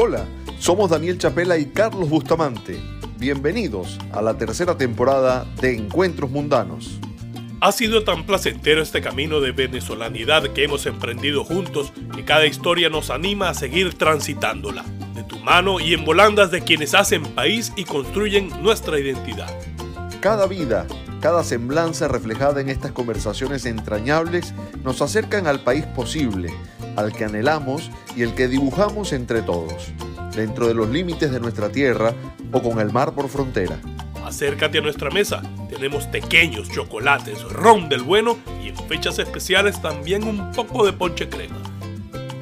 Hola, somos Daniel Chapela y Carlos Bustamante. Bienvenidos a la tercera temporada de Encuentros Mundanos. Ha sido tan placentero este camino de venezolanidad que hemos emprendido juntos que cada historia nos anima a seguir transitándola, de tu mano y en volandas de quienes hacen país y construyen nuestra identidad. Cada vida, cada semblanza reflejada en estas conversaciones entrañables nos acercan al país posible, al que anhelamos y el que dibujamos entre todos, dentro de los límites de nuestra tierra o con el mar por frontera. Acércate a nuestra mesa. Tenemos pequeños chocolates, ron del bueno y en fechas especiales también un poco de ponche crema.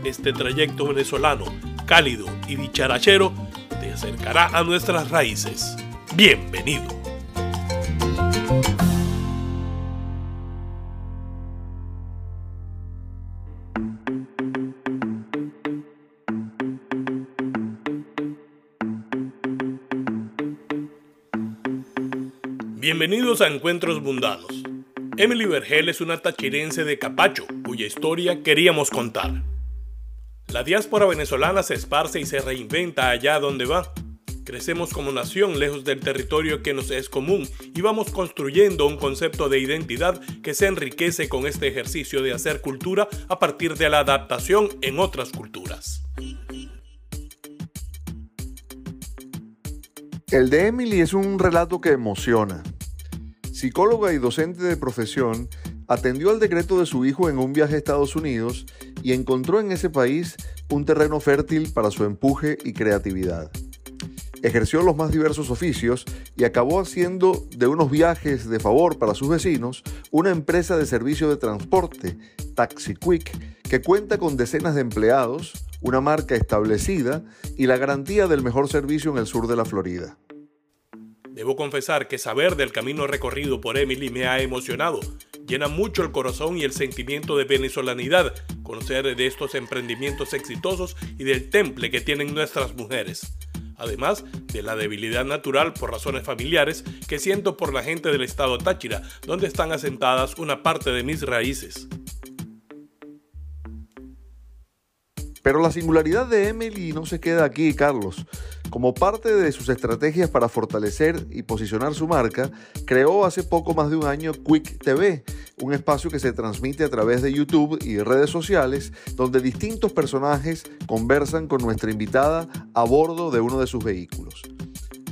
Este trayecto venezolano, cálido y dicharachero, te acercará a nuestras raíces. Bienvenido. Bienvenidos a Encuentros Mundanos. Emily Vergel es una tachirense de Capacho, cuya historia queríamos contar. La diáspora venezolana se esparce y se reinventa allá donde va. Crecemos como nación lejos del territorio que nos es común y vamos construyendo un concepto de identidad que se enriquece con este ejercicio de hacer cultura a partir de la adaptación en otras culturas. El de Emily es un relato que emociona. Psicóloga y docente de profesión, atendió al decreto de su hijo en un viaje a Estados Unidos y encontró en ese país un terreno fértil para su empuje y creatividad. Ejerció los más diversos oficios y acabó haciendo de unos viajes de favor para sus vecinos una empresa de servicio de transporte, Taxi Quick, que cuenta con decenas de empleados, una marca establecida y la garantía del mejor servicio en el sur de la Florida. Debo confesar que saber del camino recorrido por Emily me ha emocionado. Llena mucho el corazón y el sentimiento de venezolanidad conocer de estos emprendimientos exitosos y del temple que tienen nuestras mujeres. Además de la debilidad natural por razones familiares que siento por la gente del estado Táchira, donde están asentadas una parte de mis raíces. Pero la singularidad de Emily no se queda aquí, Carlos. Como parte de sus estrategias para fortalecer y posicionar su marca, creó hace poco más de un año Quick TV, un espacio que se transmite a través de YouTube y redes sociales, donde distintos personajes conversan con nuestra invitada a bordo de uno de sus vehículos.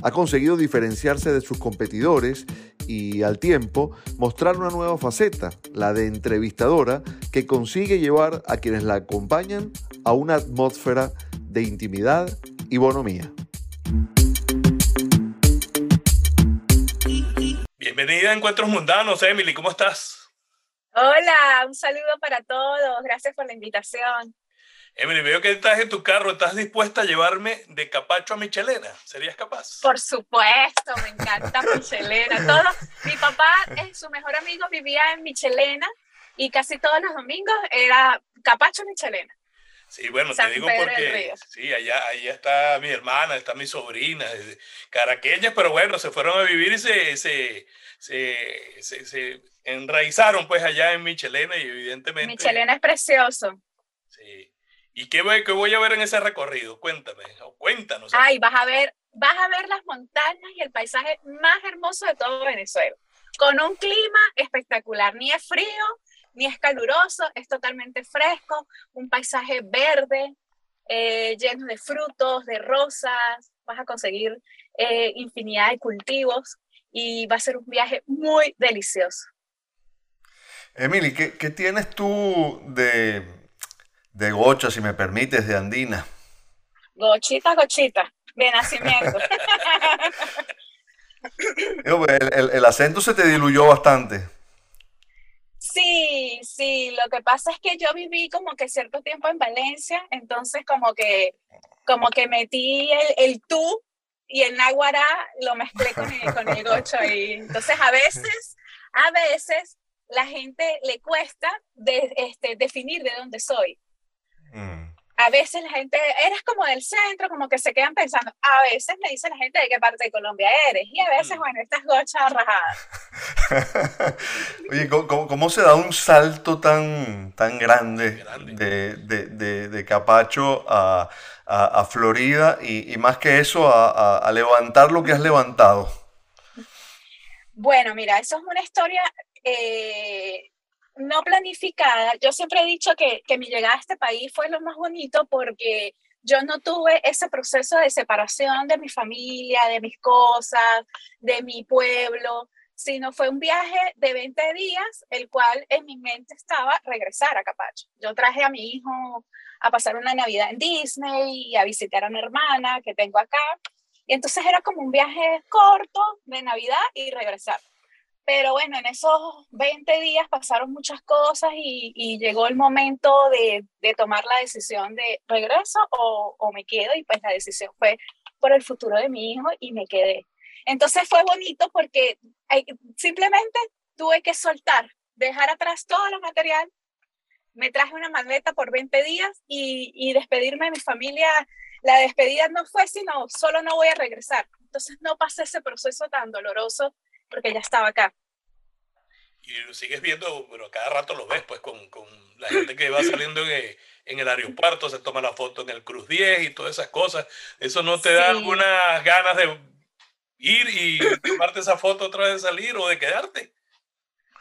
Ha conseguido diferenciarse de sus competidores y al tiempo mostrar una nueva faceta, la de entrevistadora, que consigue llevar a quienes la acompañan a una atmósfera de intimidad y bonomía. Bienvenida a Encuentros Mundanos, Emily, ¿cómo estás? Hola, un saludo para todos, gracias por la invitación. Emily, veo que estás en tu carro, ¿estás dispuesta a llevarme de Capacho a Michelena? ¿Serías capaz? Por supuesto, me encanta Michelena. Todo, mi papá, su mejor amigo, vivía en Michelena y casi todos los domingos era Capacho Michelena. Sí, bueno, te digo porque sí, allá, allá está mi hermana, está mi sobrina, caraqueñas, pero bueno, se fueron a vivir y se, se, se, se, enraizaron pues allá en Michelena y evidentemente... Michelena es precioso. Sí. ¿Y qué voy, qué voy a ver en ese recorrido? Cuéntame, o cuéntanos. Ay, vas a ver, vas a ver las montañas y el paisaje más hermoso de todo Venezuela, con un clima espectacular, ni es frío, ni es caluroso, es totalmente fresco, un paisaje verde, eh, lleno de frutos, de rosas, vas a conseguir eh, infinidad de cultivos y va a ser un viaje muy delicioso. Emily, ¿qué, tienes tú de, de gocha, si me permites, de andina? Gochita, gochita, de nacimiento. el, el acento se te diluyó bastante. Sí, sí, lo que pasa es que yo viví como que cierto tiempo en Valencia, entonces como que, como que metí el, el tú y el náhuara lo mezclé con el, con el gocho y entonces a veces, a veces la gente le cuesta de, este, definir de dónde soy. Mm. a veces la gente, eres como del centro, como que se quedan pensando, a veces me dice la gente de qué parte de Colombia eres, y a veces, mm. bueno, estas gochas rajadas. Oye, ¿cómo, ¿cómo, se da un salto tan, tan grande, De, de, de, Capacho a, a, Florida y, y, más que eso, a, a levantar lo que has levantado? Bueno, mira, eso es una historia eh, no planificada. Yo siempre he dicho que, que mi llegada a este país fue lo más bonito porque yo no tuve ese proceso de separación de mi familia, de mis cosas, de mi pueblo, sino fue un viaje de 20 días, el cual en mi mente estaba regresar a Capacho. Yo traje a mi hijo a pasar una Navidad en Disney y a visitar a mi hermana que tengo acá. Y entonces era como un viaje corto de Navidad y regresar. Pero bueno, en esos 20 días pasaron muchas cosas y, llegó el momento de, tomar la decisión de regreso o, o, me quedo y pues la decisión fue por el futuro de mi hijo y me quedé. Entonces fue bonito porque simplemente tuve que soltar, dejar atrás todo lo material, me traje una maleta por 20 días y, y despedirme de mi familia. La despedida no fue sino solo no voy a regresar. Entonces no pasé ese proceso tan doloroso porque ya estaba acá. Y lo sigues viendo, pero cada rato lo ves, pues, con, con la gente que va saliendo en el, en el, aeropuerto, se toma la foto en el Cruz 10 y todas esas cosas. ¿Eso no te da algunas ganas de ir y tomarte esa foto otra vez de salir o de quedarte?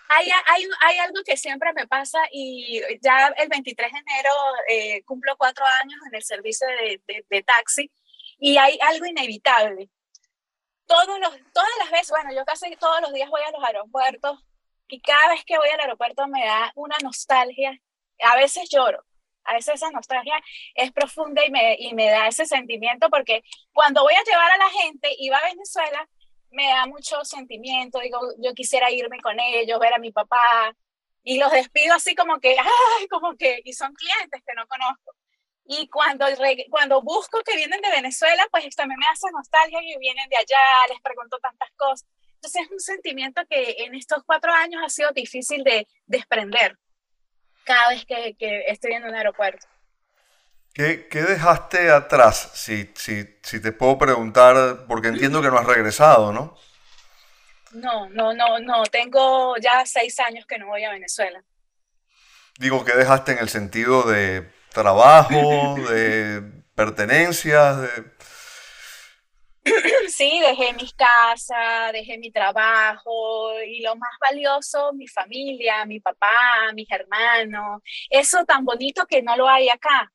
Hay, hay, hay, algo que siempre me pasa y ya el 23 de enero eh, cumplo cuatro años en el servicio de, de, de taxi y hay algo inevitable todos los, todas las veces, bueno, yo casi todos los días voy a los aeropuertos y cada vez que voy al aeropuerto me da una nostalgia, a veces lloro, a veces esa nostalgia es profunda y me, y me da ese sentimiento porque cuando voy a llevar a la gente y va a Venezuela, me da mucho sentimiento, digo, yo quisiera irme con ellos, ver a mi papá, y los despido así como que, ay, como que, y son clientes que no conozco. Y cuando, cuando busco que vienen de Venezuela, pues también me hace nostalgia que vienen de allá, les pregunto tantas cosas. Entonces es un sentimiento que en estos cuatro años ha sido difícil de desprender cada vez que, que estoy en un aeropuerto. ¿Qué, ¿Qué, dejaste atrás? Si, si, si te puedo preguntar, porque entiendo que no has regresado, ¿no? No, no, no, no. Tengo ya seis años que no voy a Venezuela. Digo, ¿qué dejaste en el sentido de trabajo, de pertenencias, de... Sí, dejé mis casas, dejé mi trabajo y lo más valioso, mi familia, mi papá, mis hermanos. Eso tan bonito que no lo hay acá.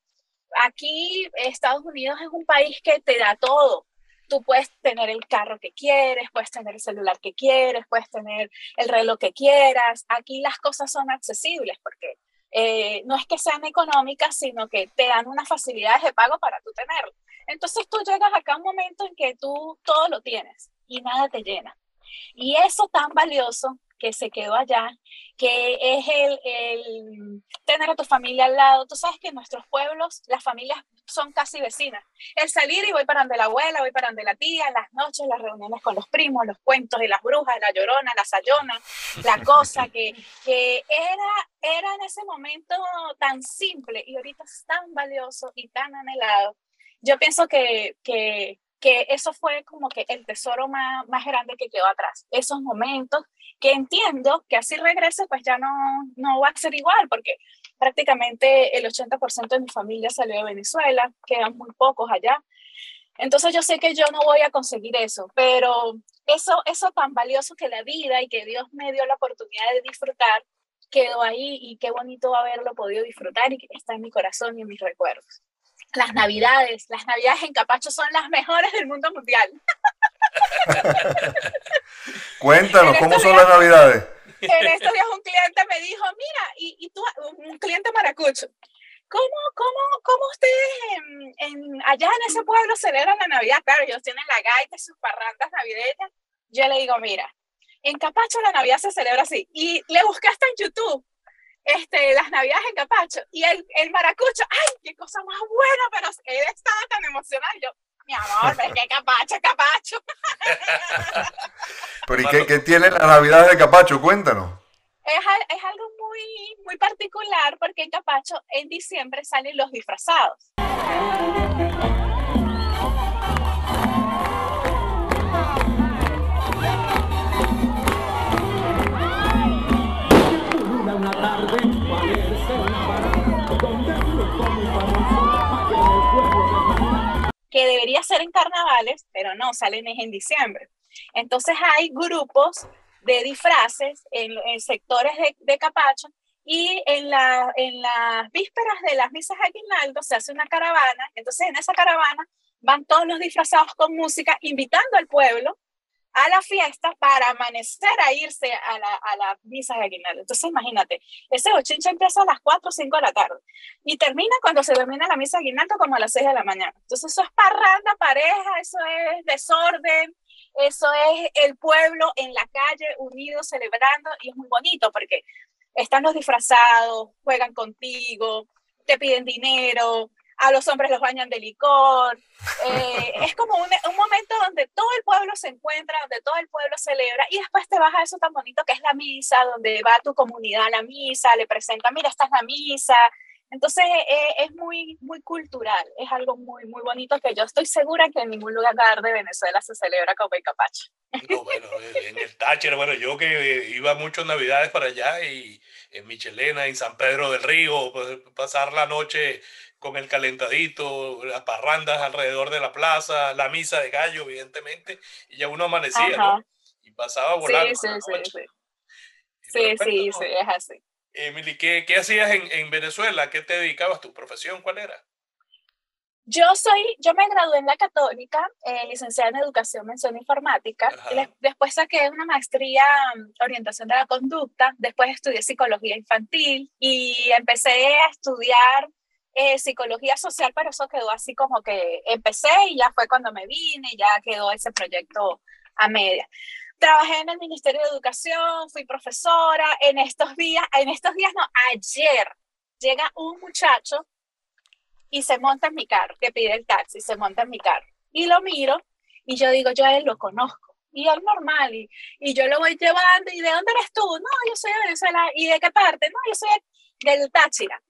Aquí Estados Unidos es un país que te da todo. Tú puedes tener el carro que quieres, puedes tener el celular que quieres, puedes tener el reloj que quieras. Aquí las cosas son accesibles porque eh, no es que sean económicas, sino que te dan unas facilidades de pago para tú tenerlo. Entonces tú llegas acá a un momento en que tú todo lo tienes y nada te llena. Y eso tan valioso que se quedó allá, que es el, el, tener a tu familia al lado. Tú sabes que en nuestros pueblos las familias son casi vecinas. El salir y voy para donde la abuela, voy para donde la tía, las noches, las reuniones con los primos, los cuentos de las brujas, la llorona, la sayona, la cosa que, que era, era en ese momento tan simple y ahorita es tan valioso y tan anhelado. Yo pienso que, que que eso fue como que el tesoro más, más grande que quedó atrás. Esos momentos que entiendo que así regrese, pues ya no, no va a ser igual, porque prácticamente el 80% de mi familia salió de Venezuela, quedan muy pocos allá. Entonces yo sé que yo no voy a conseguir eso, pero eso, eso tan valioso que la vida y que Dios me dio la oportunidad de disfrutar, quedó ahí y qué bonito haberlo podido disfrutar y que está en mi corazón y en mis recuerdos las navidades, las navidades en Capacho son las mejores del mundo mundial. Cuéntanos, ¿cómo son las navidades? En estos días un cliente me dijo, mira, y, y tú, un cliente maracucho, ¿cómo, cómo, cómo ustedes en, allá en ese pueblo celebran la Navidad? Claro, ellos tienen la gaita y sus parrandas navideñas. Yo le digo, mira, en Capacho la Navidad se celebra así. Y le busqué hasta en YouTube este, las navidades en Capacho. Y el, el maracucho, ¡ay, qué cosa más buena! Pero él estaba tan emocionado. Yo, mi amor, pero qué Capacho, Capacho. pero ¿y qué, qué tiene la Navidad de Capacho? Cuéntanos. Es, es, algo muy, muy particular porque en Capacho en diciembre salen los disfrazados. Que debería ser en carnavales, pero no, salen en diciembre. Entonces hay grupos de disfraces en, sectores de, Capacho y en, la, en las vísperas de las misas de Aguinaldo se hace una caravana, entonces en esa caravana van todos los disfrazados con música, invitando al pueblo a la fiesta para amanecer a irse a la, a la misa de Aguinaldo. Entonces, imagínate, ese bochinche empieza a las 4 o 5 de la tarde y termina cuando se termina la misa de Aguinaldo como a las 6 de la mañana. Entonces, eso es parranda, pareja, eso es desorden, eso es el pueblo en la calle unido celebrando y es muy bonito porque están los disfrazados, juegan contigo, te piden dinero, a los hombres los bañan de licor. Eh, es como un, un, momento donde todo el pueblo se encuentra, donde todo el pueblo celebra y después te vas a eso tan bonito que es la misa, donde va tu comunidad a la misa, le presenta, mira, esta es la misa. Entonces eh, es muy, muy cultural, es algo muy, muy bonito que yo estoy segura que en ningún lugar de Venezuela se celebra como el capacho. No, bueno, en el Táchira, bueno, yo que iba muchas navidades para allá y en Michelena, en San Pedro del Río, pues, pasar la noche con el calentadito, las parrandas alrededor de la plaza, la misa de gallo, evidentemente, y ya uno amanecía, ¿no? Y pasaba volando. Sí, sí, sí, sí. Sí, sí, sí, es así. Emily, ¿qué, qué hacías en, en, Venezuela? ¿Qué te dedicabas? ¿Tu profesión cuál era? Yo soy, yo me gradué en la Católica, eh, licenciada en Educación, Mención Informática. después saqué una maestría en Orientación de la Conducta. Después estudié Psicología Infantil y empecé a estudiar eh, psicología social, pero eso quedó así como que empecé y ya fue cuando me vine, ya quedó ese proyecto a media. Trabajé en el Ministerio de Educación, fui profesora. En estos días, en estos días no, ayer llega un muchacho y se monta en mi carro, que pide el taxi, se monta en mi carro. Y lo miro y yo digo, yo él lo conozco. Y es normal, y, y yo lo voy llevando, ¿y de dónde eres tú? No, yo soy de Venezuela, ¿y de qué parte? No, yo soy del Táchira,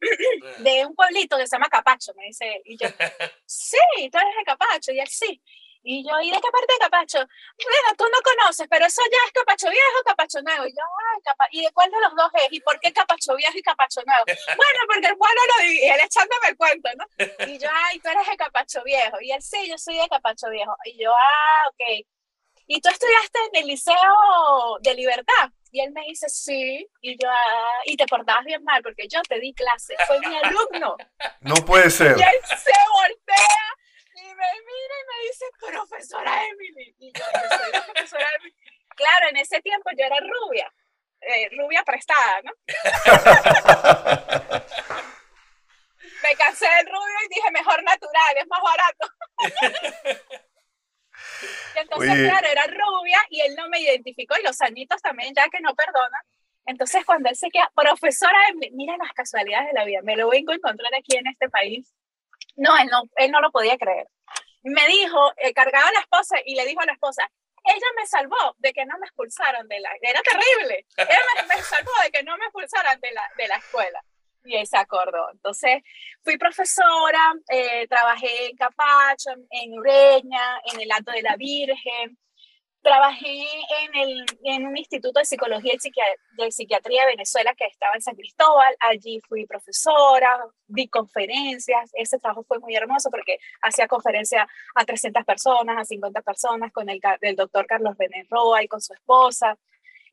de un pueblito que se llama Capacho, me dice Y yo, sí, tú eres de Capacho. Y él, sí. Y yo, ¿y de qué parte de Capacho? Bueno, tú no conoces, pero eso ya es Capacho Viejo Capacho Nuevo. Y yo, ay, Capa ¿y de cuál de los dos es? ¿Y por qué Capacho Viejo y Capacho Nuevo? bueno, porque el pueblo lo y él echándome el cuento, ¿no? Y yo, ay, tú eres de Capacho Viejo. Y él, sí, yo soy de Capacho Viejo. Y yo, ah, ok. ¿Y tú estudiaste en el Liceo de Libertad? Y él me dice, sí, y yo, ah, y te portabas bien mal porque yo te di clase, fue mi alumno. No puede ser. Y él se voltea y me mira y me dice, profesora Emily. Y yo, yo soy la profesora Emily. Claro, en ese tiempo yo era rubia, eh, rubia prestada, ¿no? me cansé del rubio y dije, mejor natural, es más barato. Y entonces, claro, era rubia y él no me identificó y los añitos también, ya que no perdona. Entonces, cuando él se queda, profesora, mira las casualidades de la vida, me lo vengo a encontrar aquí en este país. No, él no, él no lo podía creer. Me dijo, eh, cargaba a la esposa y le dijo a la esposa, ella me salvó de que no me expulsaron de la, era terrible, ella me, me salvó de que no me expulsaran de la, de la escuela. Y él se acordó. Entonces, fui profesora, eh, trabajé en Capacho, en Ureña, en el Alto de la Virgen. Trabajé en, el, en un instituto de psicología y de psiquiatría de Venezuela que estaba en San Cristóbal. Allí fui profesora, di conferencias. Ese trabajo fue muy hermoso porque hacía conferencias a 300 personas, a 50 personas con el, el doctor Carlos Benet Roa y con su esposa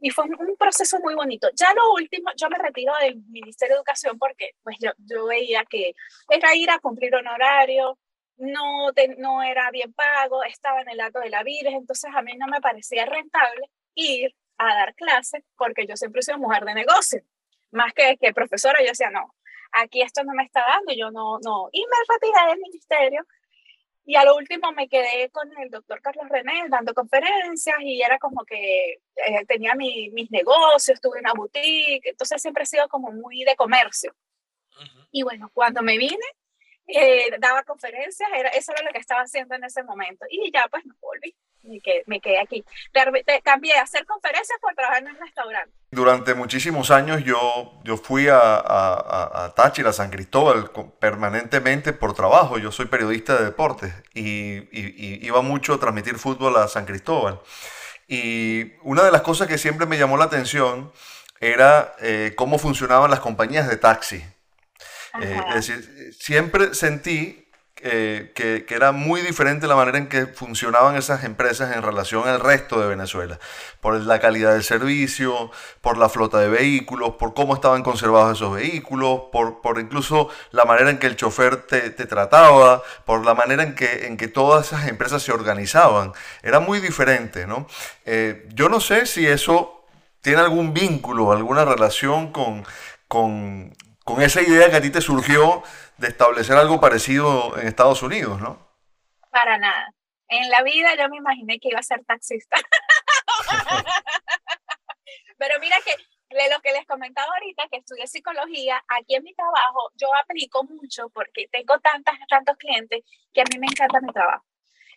y fue un proceso muy bonito. Ya lo último, yo me retiro del Ministerio de Educación porque pues yo, yo veía que era ir a cumplir un horario, no, no era bien pago, estaba en el acto de la Virgen, entonces a mí no me parecía rentable ir a dar clases porque yo siempre he sido mujer de negocio, más que, que profesora, yo decía, no, aquí esto no me está dando, yo no, no, y me retiré del ministerio y a lo último me quedé con el doctor Carlos René dando conferencias y era como que eh, tenía mi, mis negocios, tuve una boutique, entonces siempre he sido como muy de comercio. Y bueno, cuando me vine, eh, daba conferencias, era, eso era lo que estaba haciendo en ese momento. Y ya pues me volví, me quedé, me quedé aquí. cambié a hacer conferencias por trabajar en un restaurante. Durante muchísimos años yo, yo fui a, a, a Táchira, San Cristóbal, permanentemente por trabajo. Yo soy periodista de deportes y, y, iba mucho a transmitir fútbol a San Cristóbal. Y una de las cosas que siempre me llamó la atención era eh, cómo funcionaban las compañías de taxi. Eh, es decir, siempre sentí que, que, era muy diferente la manera en que funcionaban esas empresas en relación al resto de Venezuela, por la calidad del servicio, por la flota de vehículos, por cómo estaban conservados esos vehículos, por, por incluso la manera en que el chofer te, te, trataba, por la manera en que, en que todas esas empresas se organizaban. Era muy diferente, ¿no? Eh, yo no sé si eso tiene algún vínculo, alguna relación con, con, con esa idea que a ti te surgió de establecer algo parecido en Estados Unidos, ¿no? Para nada. En la vida yo me imaginé que iba a ser taxista. Pero mira que de lo que les comentaba ahorita, que estudié psicología, aquí en mi trabajo yo aplico mucho porque tengo tantas, tantos clientes que a mí me encanta mi trabajo.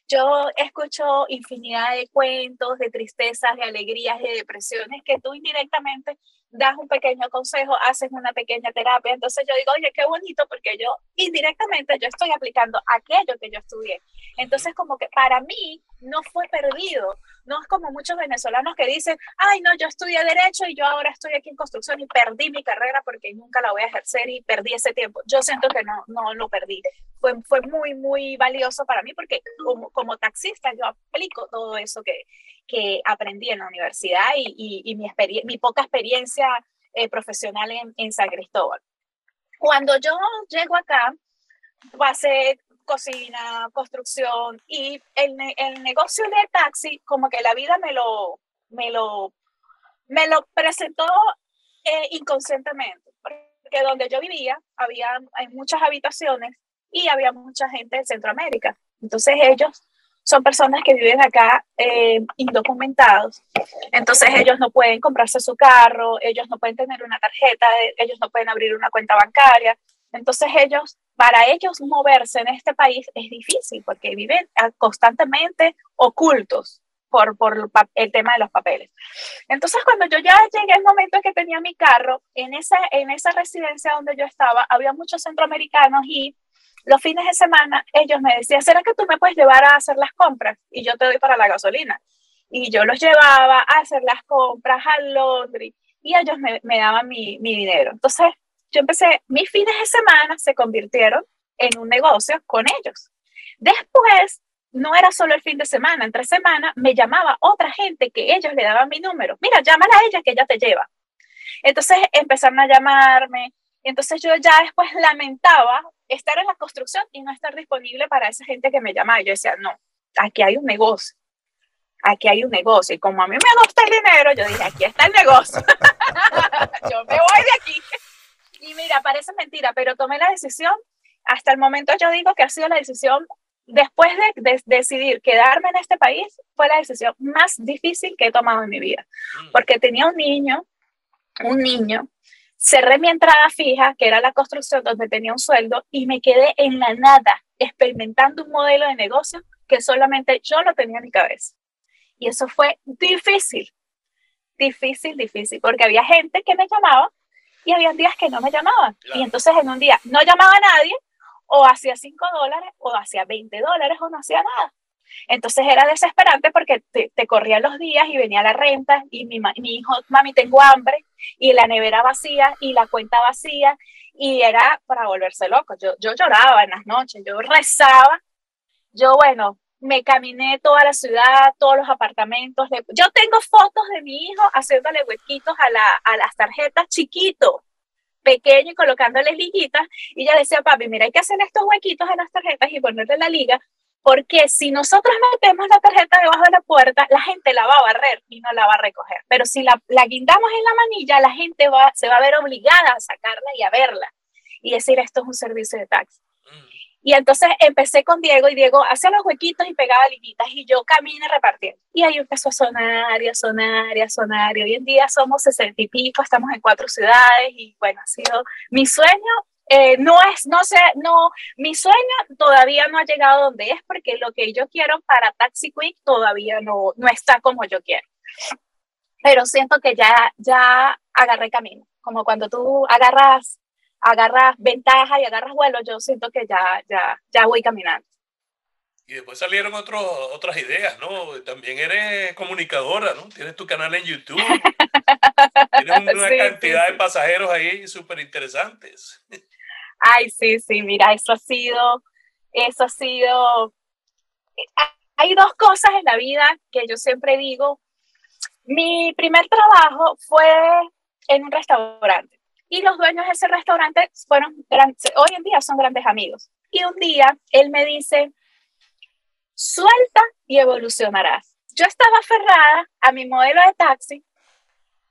Yo escucho infinidad de cuentos, de tristezas, de alegrías, de depresiones que tú indirectamente das un pequeño consejo, haces una pequeña terapia. Entonces yo digo, oye, qué bonito, porque yo indirectamente yo estoy aplicando aquello que yo estudié. Entonces como que para mí no fue perdido. No es como muchos venezolanos que dicen, ay, no, yo estudié derecho y yo ahora estoy aquí en construcción y perdí mi carrera porque nunca la voy a ejercer y perdí ese tiempo. Yo siento que no, no lo perdí. Fue, fue muy, muy valioso para mí porque como, como taxista yo aplico todo eso que, que aprendí en la universidad y, y, mi, mi, poca experiencia eh, profesional en, en, San Cristóbal. Cuando yo llego acá, pasé cocina, construcción y el, el negocio de taxi, como que la vida me lo, me lo, me lo presentó eh, inconscientemente, porque donde yo vivía había hay muchas habitaciones y había mucha gente de Centroamérica. Entonces ellos son personas que viven acá eh, indocumentados. Entonces ellos no pueden comprarse su carro, ellos no pueden tener una tarjeta, ellos no pueden abrir una cuenta bancaria. Entonces ellos, para ellos moverse en este país es difícil porque viven constantemente ocultos por, por el tema de los papeles. Entonces cuando yo ya llegué al momento en que tenía mi carro, en esa, en esa residencia donde yo estaba, había muchos centroamericanos y los fines de semana ellos me decían, ¿será que tú me puedes llevar a hacer las compras? Y yo te doy para la gasolina. Y yo los llevaba a hacer las compras al Londres y ellos me, daban mi, mi dinero. Entonces, yo empecé, mis fines de semana se convirtieron en un negocio con ellos. Después, no era solo el fin de semana, entre semana me llamaba otra gente que ellos le daban mi número. Mira, llámala a ella que ella te lleva. Entonces empezaron a llamarme. Entonces yo ya después lamentaba estar en la construcción y no estar disponible para esa gente que me llamaba. Yo decía, no, aquí hay un negocio, aquí hay un negocio. Y como a mí me gusta el dinero, yo dije, aquí está el negocio. yo me voy de aquí. Y mira, parece mentira, pero tomé la decisión. Hasta el momento yo digo que ha sido la decisión, después de, decidir quedarme en este país, fue la decisión más difícil que he tomado en mi vida. Mm. Porque tenía un niño, un niño cerré mi entrada fija, que era la construcción donde tenía un sueldo, y me quedé en la nada, experimentando un modelo de negocio que solamente yo lo tenía en mi cabeza. Y eso fue difícil, difícil, difícil, porque había gente que me llamaba y había días que no me llamaban. Y entonces en un día no llamaba a nadie, o hacía 5 dólares, o hacía 20 dólares, o no hacía nada. Entonces era desesperante porque te, te corrían los días y venía la renta y mi, mi hijo, mami, tengo hambre y la nevera vacía y la cuenta vacía y era para volverse loco. Yo, yo lloraba en las noches, yo rezaba. Yo, bueno, me caminé toda la ciudad, todos los apartamentos. Yo tengo fotos de mi hijo haciéndole huequitos a, la, a las tarjetas chiquito, pequeño y colocándole liguitas. Y ella decía, papi, mira, hay que hacer estos huequitos a las tarjetas y ponerle la liga porque si nosotros metemos la tarjeta debajo de la puerta, la gente la va a barrer y no la va a recoger. Pero si la, la guindamos en la manilla, la gente va, se va a ver obligada a sacarla y a verla y decir esto es un servicio de taxi. Mm. Y entonces empecé con Diego y Diego hacía los huequitos y pegaba liguitas y yo camine repartiendo. Y ahí empezó a sonar y a sonar y a sonar. Y hoy en día somos sesenta y pico, estamos en cuatro ciudades y bueno, ha sido mi sueño eh, no es, no sé, no, mi sueño todavía no ha llegado donde es porque lo que yo quiero para Taxi Quick todavía no, no está como yo quiero. Pero siento que ya, ya agarré camino, como cuando tú agarras, agarras ventaja y agarras vuelo, yo siento que ya, ya, ya voy caminando. Y después salieron otros otras ideas, ¿no? También eres comunicadora, ¿no? Tienes tu canal en YouTube. Tienes una cantidad de pasajeros ahí súper interesantes. Ay, sí, sí, mira, eso ha sido, eso ha sido, hay dos cosas en la vida que yo siempre digo. Mi primer trabajo fue en un restaurante y los dueños de ese restaurante fueron grandes, hoy en día son grandes amigos. Y un día él me dice, suelta y evolucionarás. Yo estaba aferrada a mi modelo de taxi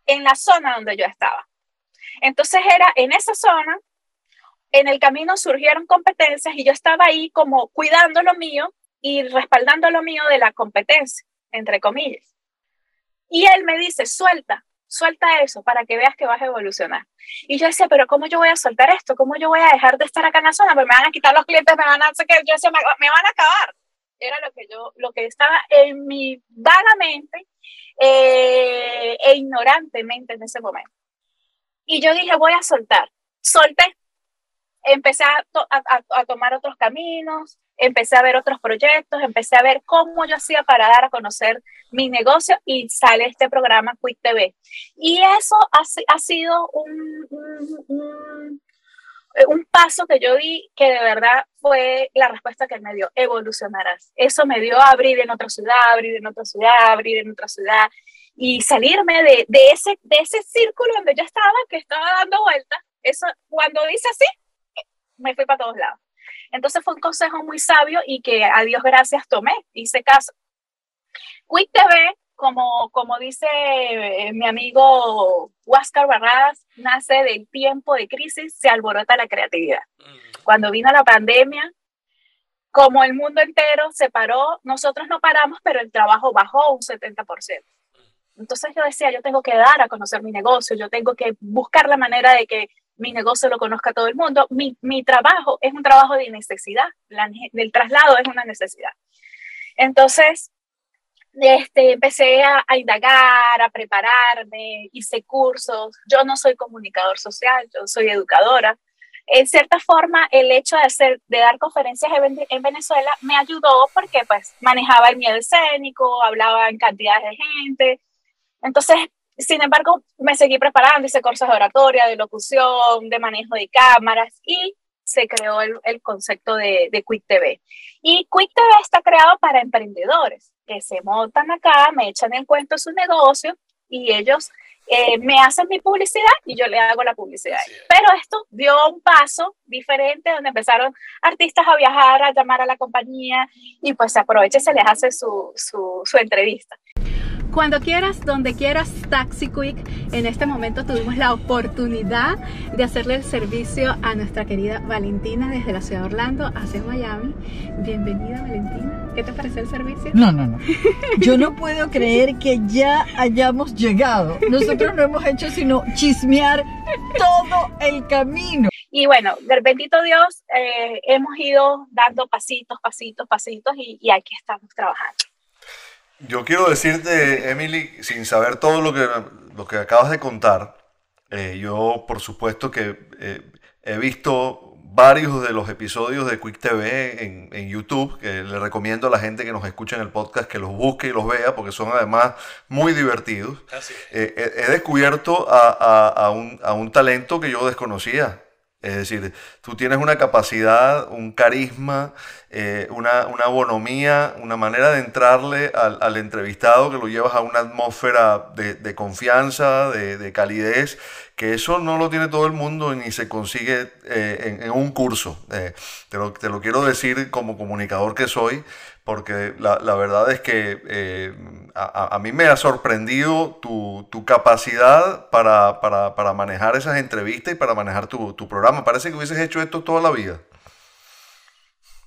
en la zona donde yo estaba. Entonces era en esa zona, en el camino surgieron competencias y yo estaba ahí como cuidando lo mío y respaldando lo mío de la competencia, entre comillas. Y él me dice, suelta, suelta eso para que veas que vas a evolucionar. Y yo decía, pero ¿cómo yo voy a soltar esto? ¿Cómo yo voy a dejar de estar acá en la zona? Porque me van a quitar los clientes, me van a hacer que yo decía, me, me van a acabar era lo que yo, lo que estaba en mi vagamente eh, e ignorantemente en ese momento. Y yo dije, voy a soltar. Solté. Empecé a, a, tomar otros caminos, empecé a ver otros proyectos, empecé a ver cómo yo hacía para dar a conocer mi negocio y sale este programa Quick TV. Y eso ha, ha sido un, un eh, un paso que yo di que de verdad fue la respuesta que me dio, evolucionarás. Eso me dio abrir en otra ciudad, abrir en otra ciudad, abrir en otra ciudad y salirme de, de ese, de ese círculo donde yo estaba, que estaba dando vueltas. Eso, cuando dice así, me fui para todos lados. Entonces fue un consejo muy sabio y que a Dios gracias tomé, hice caso. Quick TV como, como dice eh, mi amigo Huáscar Barradas, nace del tiempo de crisis, se alborota la creatividad. Mm. Cuando vino la pandemia, como el mundo entero se paró, nosotros no paramos, pero el trabajo bajó un 70%. Entonces yo decía, yo tengo que dar a conocer mi negocio, yo tengo que buscar la manera de que mi negocio lo conozca todo el mundo. Mi, mi trabajo es un trabajo de necesidad, la, el traslado es una necesidad. Entonces, este, empecé a, indagar, a prepararme, hice cursos. Yo no soy comunicador social, yo soy educadora. En cierta forma, el hecho de, hacer, de dar conferencias en Venezuela me ayudó porque pues manejaba el miedo escénico, hablaba en cantidades de gente. Entonces, sin embargo, me seguí preparando, hice cursos de oratoria, de locución, de manejo de cámaras y se creó el, el concepto de, de Quick TV. Y Quick TV está creado para emprendedores que se montan acá, me echan en cuento su negocio y ellos eh, me hacen mi publicidad y yo le hago la publicidad. Pero esto dio un paso diferente donde empezaron artistas a viajar, a llamar a la compañía y pues se aprovecha y se les hace su, su, su entrevista. Cuando quieras, donde quieras, Taxi Quick. En este momento tuvimos la oportunidad de hacerle el servicio a nuestra querida Valentina desde la ciudad de Orlando hacia Miami. Bienvenida, Valentina. ¿Qué te parece el servicio? No, no, no. Yo no puedo creer que ya hayamos llegado. Nosotros no hemos hecho sino chismear todo el camino. Y bueno, del bendito Dios, eh, hemos ido dando pasitos, pasitos, pasitos y, y aquí estamos trabajando. Yo quiero decirte, Emily, sin saber todo lo que, lo que acabas de contar, eh, yo por supuesto que eh, he visto varios de los episodios de Quick TV en, en, YouTube, que le recomiendo a la gente que nos escucha en el podcast que los busque y los vea, porque son además muy divertidos. Eh, he, descubierto a, a, a, un, a un talento que yo desconocía. Es decir, tú tienes una capacidad, un carisma, eh, una, una, bonomía, una manera de entrarle al, al, entrevistado que lo llevas a una atmósfera de, de confianza, de, de, calidez, que eso no lo tiene todo el mundo ni se consigue eh, en, un curso. Eh, te, lo, te, lo, quiero decir como comunicador que soy, porque la, la verdad es que eh, a, a, mí me ha sorprendido tu, tu capacidad para, para, para, manejar esas entrevistas y para manejar tu, tu, programa. Parece que hubieses hecho esto toda la vida.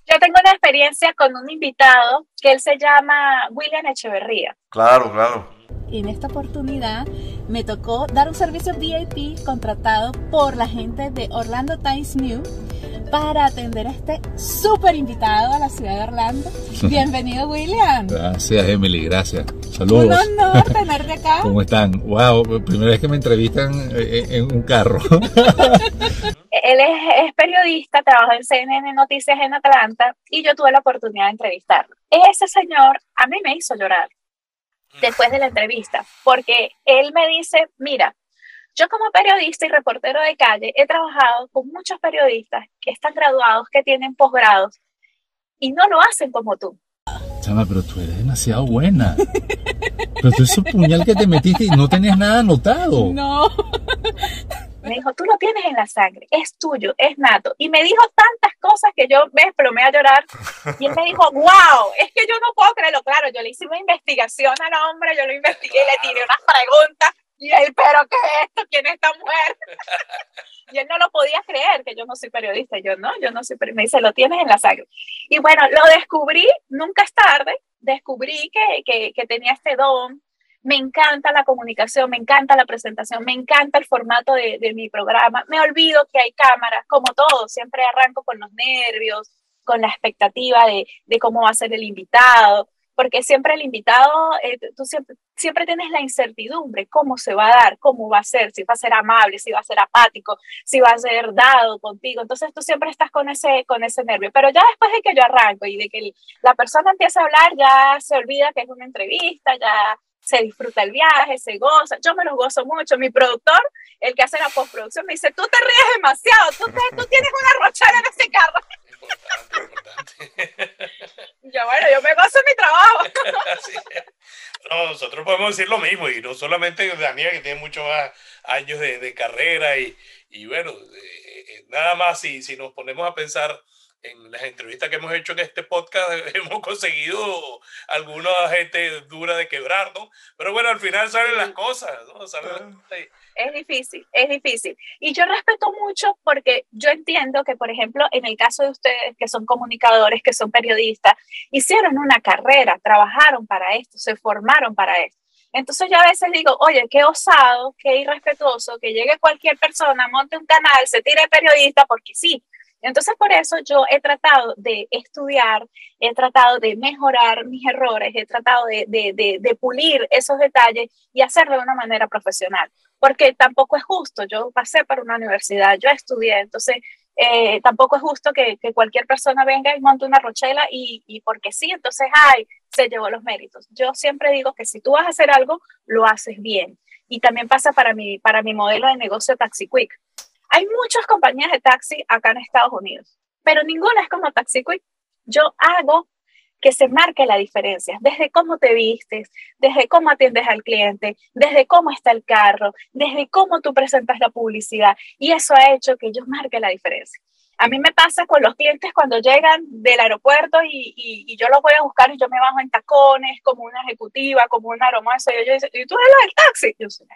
Yo tengo una experiencia con un invitado que él se llama William Echeverría. Claro, claro. En esta oportunidad me tocó dar un servicio VIP contratado por la gente de Orlando Times New para atender a este súper invitado a la ciudad de Orlando. Bienvenido, William. Gracias, Emily, gracias. Saludos. Un honor tenerte acá. ¿Cómo están? Wow, primera vez que me entrevistan eh, en un carro. Él es, es, periodista, trabaja en CNN Noticias en Atlanta y yo tuve la oportunidad de entrevistarlo. Ese señor a mí me hizo llorar después de la entrevista, porque él me dice, mira, yo como periodista y reportero de calle he trabajado con muchos periodistas que están graduados, que tienen posgrados y no lo hacen como tú. Chama, pero tú eres demasiado buena. Pero tú ese puñal que te metiste y no tenías nada anotado. No. Me dijo, tú lo tienes en la sangre, es tuyo, es nato. Y me dijo tantas cosas que yo me explomé a llorar. Y él me dijo, wow, es que yo no puedo creerlo. Claro, yo le hice una investigación al hombre, yo lo investigué, le tiré unas preguntas. Y él, pero ¿qué es esto? ¿Quién es esta mujer? y él no lo podía creer, que yo no soy periodista. yo, no, yo no soy periodista. Me dice, lo tienes en la sangre. Y bueno, lo descubrí, nunca es tarde, descubrí que, que, que tenía este don, me encanta la comunicación, me encanta la presentación, me encanta el formato de, de, mi programa. Me olvido que hay cámaras, como todo, siempre arranco con los nervios, con la expectativa de, de cómo va a ser el invitado, porque siempre el invitado, eh, tú siempre, siempre tienes la incertidumbre, cómo se va a dar, cómo va a ser, si va a ser amable, si va a ser apático, si va a ser dado contigo. Entonces tú siempre estás con ese, con ese nervio. Pero ya después de que yo arranco y de que la persona empieza a hablar, ya se olvida que es una entrevista, ya se disfruta el viaje, se goza, yo me lo gozo mucho. Mi productor, el que hace la postproducción, me dice, tú te ríes demasiado, tú, te, tú tienes una rochera en ese carro. Importante, importante. yo, bueno, yo me gozo mi trabajo. no, nosotros podemos decir lo mismo, y no solamente Daniel, que tiene muchos más años de, de carrera, y, y bueno, eh, eh, nada más si, si nos ponemos a pensar en las entrevistas que hemos hecho en este podcast hemos conseguido alguna gente dura de quebrar, ¿no? Pero bueno, al final salen las cosas, ¿no? Salen Es difícil, es difícil. Y yo respeto mucho porque yo entiendo que, por ejemplo, en el caso de ustedes que son comunicadores, que son periodistas, hicieron una carrera, trabajaron para esto, se formaron para esto. Entonces yo a veces digo, oye, qué osado, qué irrespetuoso que llegue cualquier persona, monte un canal, se tire periodista, porque sí, entonces, por eso yo he tratado de estudiar, he tratado de mejorar mis errores, he tratado de, pulir esos detalles y hacerlo de una manera profesional, porque tampoco es justo. Yo pasé por una universidad, yo estudié, entonces eh, tampoco es justo que, cualquier persona venga y monte una rochela y, y porque sí, entonces, ay, se llevó los méritos. Yo siempre digo que si tú vas a hacer algo, lo haces bien. Y también pasa para mi, para mi modelo de negocio Taxi Quick hay muchas compañías de taxi acá en Estados Unidos, pero ninguna es como Taxi Quick. Yo hago que se marque la diferencia, desde cómo te vistes, desde cómo atiendes al cliente, desde cómo está el carro, desde cómo tú presentas la publicidad. Y eso ha hecho que yo marque la diferencia. A mí me pasa con los clientes cuando llegan del aeropuerto y, yo los voy a buscar y yo me bajo en tacones como una ejecutiva, como una aromosa. Y yo digo, ¿y tú eres la taxi? Yo soy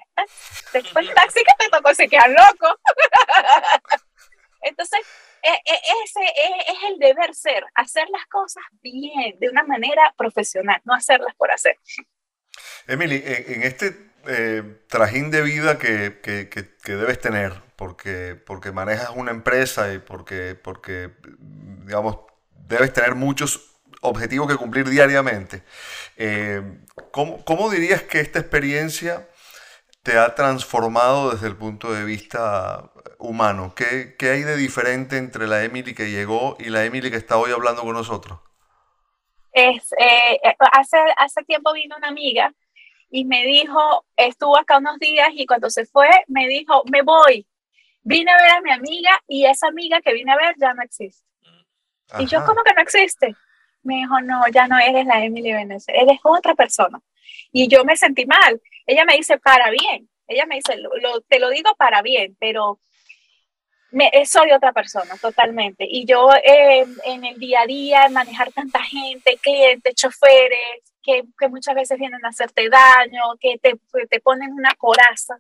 Después del taxi que te tocó, se quedan locos. Entonces, e, e, ese es, el deber ser, hacer las cosas bien, de una manera profesional, no hacerlas por hacer. Emily, en este eh, trajín de vida que, que, que, debes tener, porque, porque manejas una empresa y porque, porque, digamos, debes tener muchos objetivos que cumplir diariamente. Eh, ¿cómo, ¿Cómo dirías que esta experiencia te ha transformado desde el punto de vista humano? ¿Qué, ¿Qué, hay de diferente entre la Emily que llegó y la Emily que está hoy hablando con nosotros? Es, eh, hace, hace tiempo vino una amiga y me dijo, estuvo acá unos días y cuando se fue me dijo, me voy. Vine a ver a mi amiga y esa amiga que vine a ver ya no existe. Y yo, ¿cómo que no existe? Me dijo, no, ya no eres la Emily Venezuela, eres otra persona. Y yo me sentí mal. Ella me dice, para bien. Ella me dice, lo, te lo digo para bien, pero me, soy otra persona totalmente. Y yo eh, en el día a día, manejar tanta gente, clientes, choferes, que, que, muchas veces vienen a hacerte daño, que te, te ponen una coraza.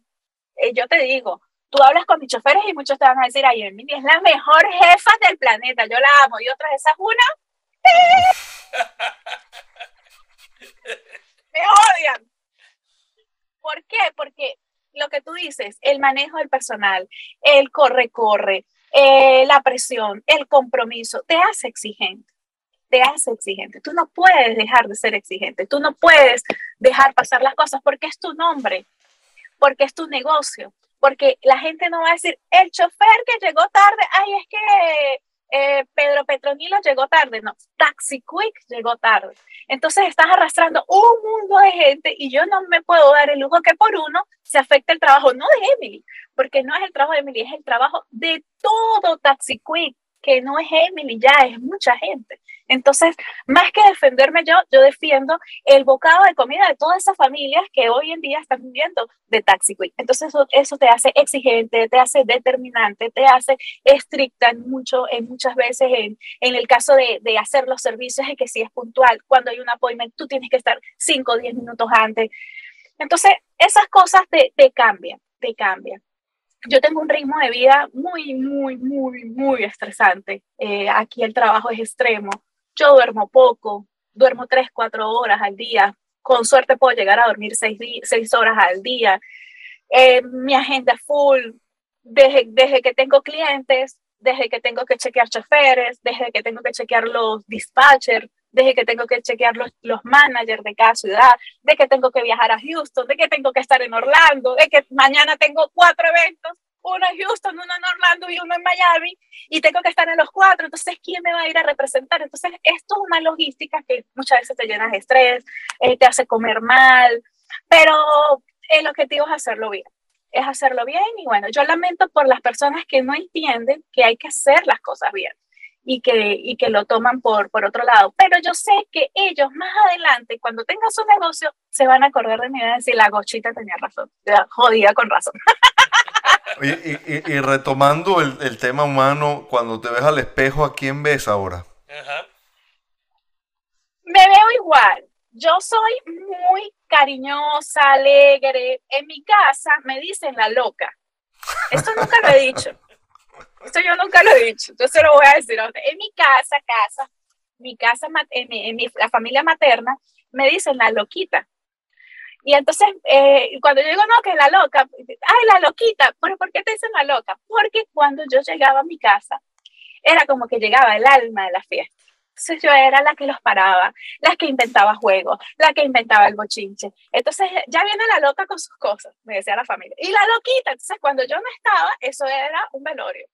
Eh, yo te digo, tú hablas con mis choferes y muchos te van a decir, ay, Emily es la mejor jefa del planeta, yo la amo. Y otras, esas una, me odian. ¿Por qué? Porque lo que tú dices, el manejo del personal, el corre-corre, eh, la presión, el compromiso, te hace exigente, te hace exigente. Tú no puedes dejar de ser exigente, tú no puedes dejar pasar las cosas porque es tu nombre, porque es tu negocio, porque la gente no va a decir, el chofer que llegó tarde, ay, es que eh, Pedro Petronilo llegó tarde, no, Taxi Quick llegó tarde. Entonces estás arrastrando un mundo de gente y yo no me puedo dar el lujo que por uno se afecte el trabajo, no de Emily, porque no es el trabajo de Emily, es el trabajo de todo Taxi Quick, que no es Emily ya, es mucha gente. Entonces, más que defenderme yo, yo defiendo el bocado de comida de todas esas familias que hoy en día están viviendo de Taxi. Entonces, eso, eso te hace exigente, te hace determinante, te hace estricta en, mucho, en muchas veces en, en el caso de, de, hacer los servicios, es que si es puntual, cuando hay un appointment, tú tienes que estar 5 o 10 minutos antes. Entonces, esas cosas te, te cambian, te cambian yo tengo un ritmo de vida muy, muy, muy, muy estresante. Eh, aquí el trabajo es extremo. Yo duermo poco, duermo tres, cuatro horas al día. Con suerte puedo llegar a dormir seis, seis horas al día. Eh, mi agenda full, desde, desde que tengo clientes, desde que tengo que chequear choferes, desde que tengo que chequear los dispatchers, desde que tengo que chequear los, los managers de cada ciudad, de que tengo que viajar a Houston, de que tengo que estar en Orlando, de que mañana tengo cuatro eventos, uno en Houston, uno en Orlando y uno en Miami, y tengo que estar en los cuatro, entonces, ¿quién me va a ir a representar? Entonces, esto es una logística que muchas veces te llenas de estrés, eh, te hace comer mal, pero el objetivo es hacerlo bien es hacerlo bien y bueno, yo lamento por las personas que no entienden que hay que hacer las cosas bien y que, y que lo toman por, por otro lado. Pero yo sé que ellos más adelante, cuando tengan su negocio, se van a acordar de mí y van a decir, la gochita tenía razón, jodida con razón. Y, y, retomando el, el, tema humano, cuando te ves al espejo, ¿a quién ves ahora? Me veo igual. Yo soy muy cariñosa, alegre. En mi casa me dicen la loca. Esto nunca lo he dicho. Esto yo nunca lo he dicho, yo se lo voy a decir a usted. En mi casa, casa, mi casa, la familia materna, me dicen la loquita. Y entonces, eh, cuando yo digo, no, que la loca, ay, la loquita, ¿pero por qué te dicen la loca? Porque cuando yo llegaba a mi casa, era como que llegaba el alma de la fiesta. Entonces yo era la que los paraba, la que inventaba juegos, la que inventaba el bochinche. Entonces ya viene la loca con sus cosas, me decía la familia. Y la loquita, entonces cuando yo no estaba, eso era un velorio.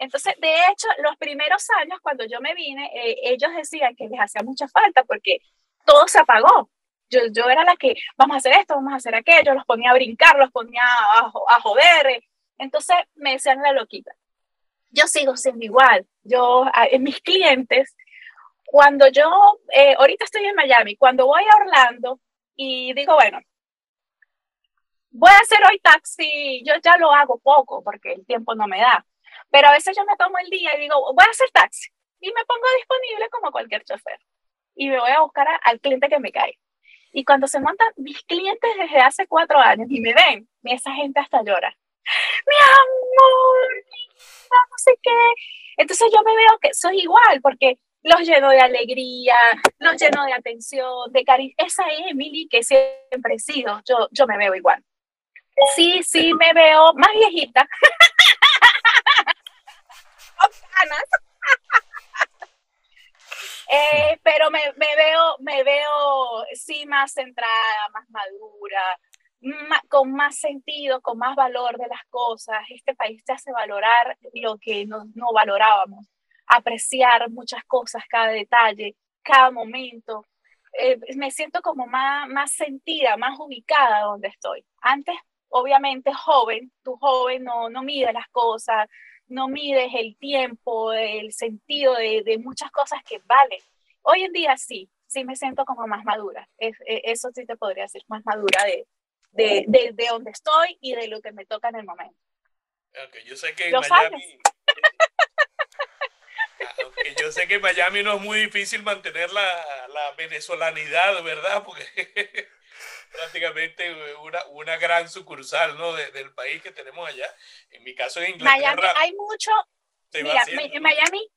Entonces, de hecho, los primeros años, cuando yo me vine, eh, ellos decían que les hacía mucha falta porque todo se apagó. Yo, yo era la que, vamos a hacer esto, vamos a hacer aquello, los ponía a brincar, los ponía a, a joder. Entonces, me decían la loquita. Yo sigo siendo igual. Yo, en mis clientes, cuando yo, eh, ahorita estoy en Miami, cuando voy a Orlando y digo, bueno, voy a hacer hoy taxi, yo ya lo hago poco porque el tiempo no me da pero a veces yo me tomo el día y digo, voy a hacer taxi. Y me pongo disponible como cualquier chofer. Y me voy a buscar al cliente que me cae. Y cuando se montan mis clientes desde hace cuatro años y me ven, esa gente hasta llora. Mi amor, no sé qué. Entonces yo me veo que soy igual porque los lleno de alegría, los lleno de atención, de cariño. Esa es Emily que siempre he sido. Yo, yo me veo igual. Sí, sí, me veo más viejita. Eh, pero me, me, veo, me veo sí más centrada, más madura, con más sentido, con más valor de las cosas. Este país te hace valorar lo que no, no valorábamos, apreciar muchas cosas, cada detalle, cada momento. Eh, me siento como más, más sentida, más ubicada donde estoy. Antes, obviamente, joven, tu joven no, no mide las cosas, no mides el tiempo, el sentido de, de muchas cosas que valen. Hoy en día sí, sí me siento como más madura. Es, e, eso sí te podría decir, más madura de, de, de, de, donde estoy y de lo que me toca en el momento. Aunque yo sé que en Miami... Aunque yo sé que en Miami no es muy difícil mantener la, la venezolanidad, ¿verdad? Porque prácticamente una, una gran sucursal ¿no? De, del país que tenemos allá. En mi caso en Inglaterra. Miami hay mucho. Mira, en Miami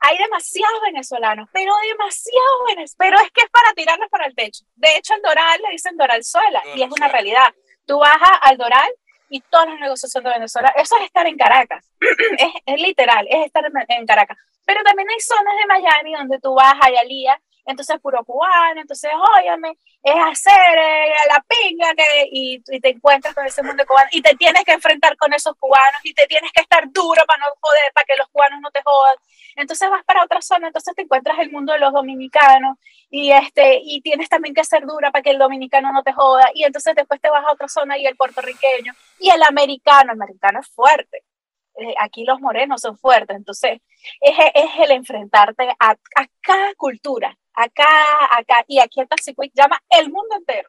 hay demasiados venezolanos, pero demasiados venezolanos. Pero es que es para tirarlos para el techo. De hecho, en Doral le dicen Doralzuela y es una realidad. Tú vas al Doral y todos los negocios son de Venezuela. Eso es estar en Caracas. es, literal, es estar en, Caracas. Pero también hay zonas de Miami donde tú vas a Yalía entonces puro cubano, entonces, óyame, es hacer eh, la pinga que, y, te encuentras con ese mundo cubano y te tienes que enfrentar con esos cubanos y te tienes que estar duro para no joder, para que los cubanos no te jodan. Entonces vas para otra zona, entonces te encuentras el mundo de los dominicanos y, este, y tienes también que ser dura para que el dominicano no te joda y entonces después te vas a otra zona y el puertorriqueño y el americano, el americano es fuerte eh, aquí los morenos son fuertes, entonces es, es el enfrentarte a, a, cada cultura, acá, acá, y aquí el Taxi llama el mundo entero.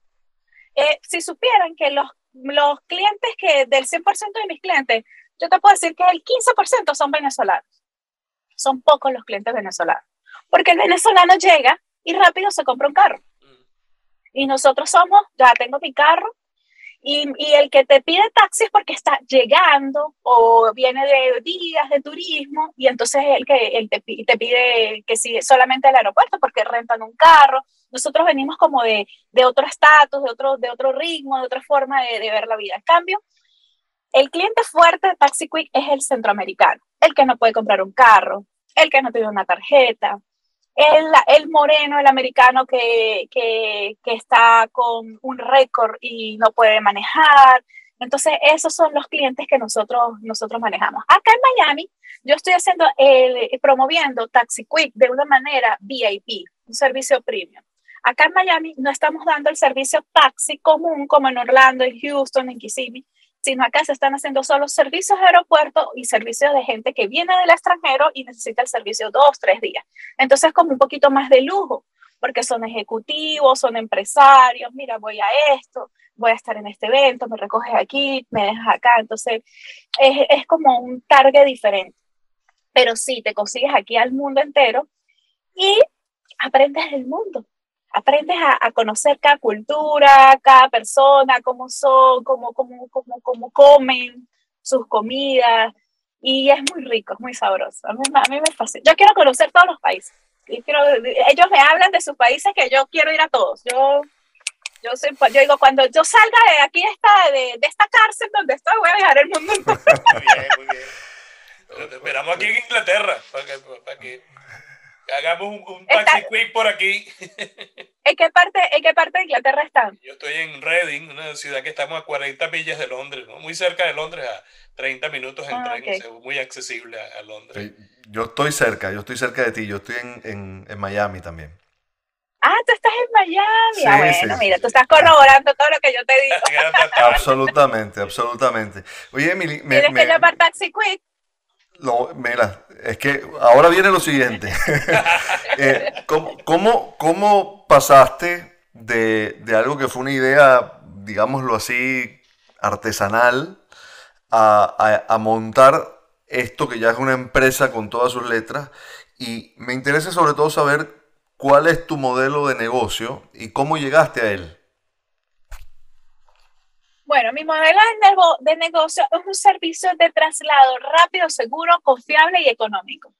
Eh, si supieran que los, los clientes que del 100% de mis clientes, yo te puedo decir que el 15% son venezolanos. Son pocos los clientes venezolanos. Porque el venezolano llega y rápido se compra un carro. Y nosotros somos, ya tengo mi carro, y, y, el que te pide taxi porque está llegando o viene de días de turismo y entonces el que te, pide que sigue solamente al aeropuerto porque rentan un carro. Nosotros venimos como de, de otro estatus, de otro, de otro ritmo, de otra forma de, de ver la vida. En cambio, el cliente fuerte de Taxi Quick es el centroamericano, el que no puede comprar un carro, el que no tiene una tarjeta, el, el moreno, el americano que, que, que está con un récord y no puede manejar. Entonces, esos son los clientes que nosotros, nosotros manejamos. Acá en Miami, yo estoy haciendo el, promoviendo Taxi Quick de una manera VIP, un servicio premium. Acá en Miami no estamos dando el servicio taxi común como en Orlando, en Houston, en Kissimmee, sino acá se están haciendo solo servicios de aeropuerto y servicios de gente que viene del extranjero y necesita el servicio dos, tres días. Entonces, como un poquito más de lujo, porque son ejecutivos, son empresarios, mira, voy a esto, voy a estar en este evento, me recoges aquí, me dejas acá. Entonces, es, es como un target diferente. Pero sí, te consigues aquí al mundo entero y aprendes del mundo aprendes a, conocer cada cultura, cada persona, cómo son, cómo, cómo, cómo, cómo comen, sus comidas, y es muy rico, es muy sabroso. A mí, a mí me fascina. Yo quiero conocer todos los países. Y quiero, ellos me hablan de sus países que yo quiero ir a todos. Yo, yo, soy, yo digo, cuando yo salga de aquí, esta, de, de esta cárcel donde estoy, voy a viajar el mundo entero. Muy bien, muy bien. Te esperamos aquí en Inglaterra para que, para que Hagamos un, un taxi quick por aquí. ¿En qué, parte, ¿En qué parte de Inglaterra están? Yo estoy en Reading, una ciudad que estamos a 40 millas de Londres, ¿no? muy cerca de Londres, a 30 minutos en ah, tren, muy accesible a, Londres. Yo estoy cerca, yo estoy cerca de ti, yo estoy en, en, en Miami también. Ah, tú estás en Miami. ah, bueno, mira, tú estás corroborando todo lo que yo te digo. absolutamente, absolutamente. Oye, Emily, me, ¿Tienes que llamar Taxi Quick? No, mira, es que ahora viene lo siguiente. Eh, ¿cómo, cómo, pasaste de, algo que fue una idea, digámoslo así, artesanal, a, montar esto que ya es una empresa con todas sus letras? Y me interesa sobre todo saber cuál es tu modelo de negocio y cómo llegaste a él. Bueno, mi modelo de negocio es un servicio de traslado rápido, seguro, confiable y económico.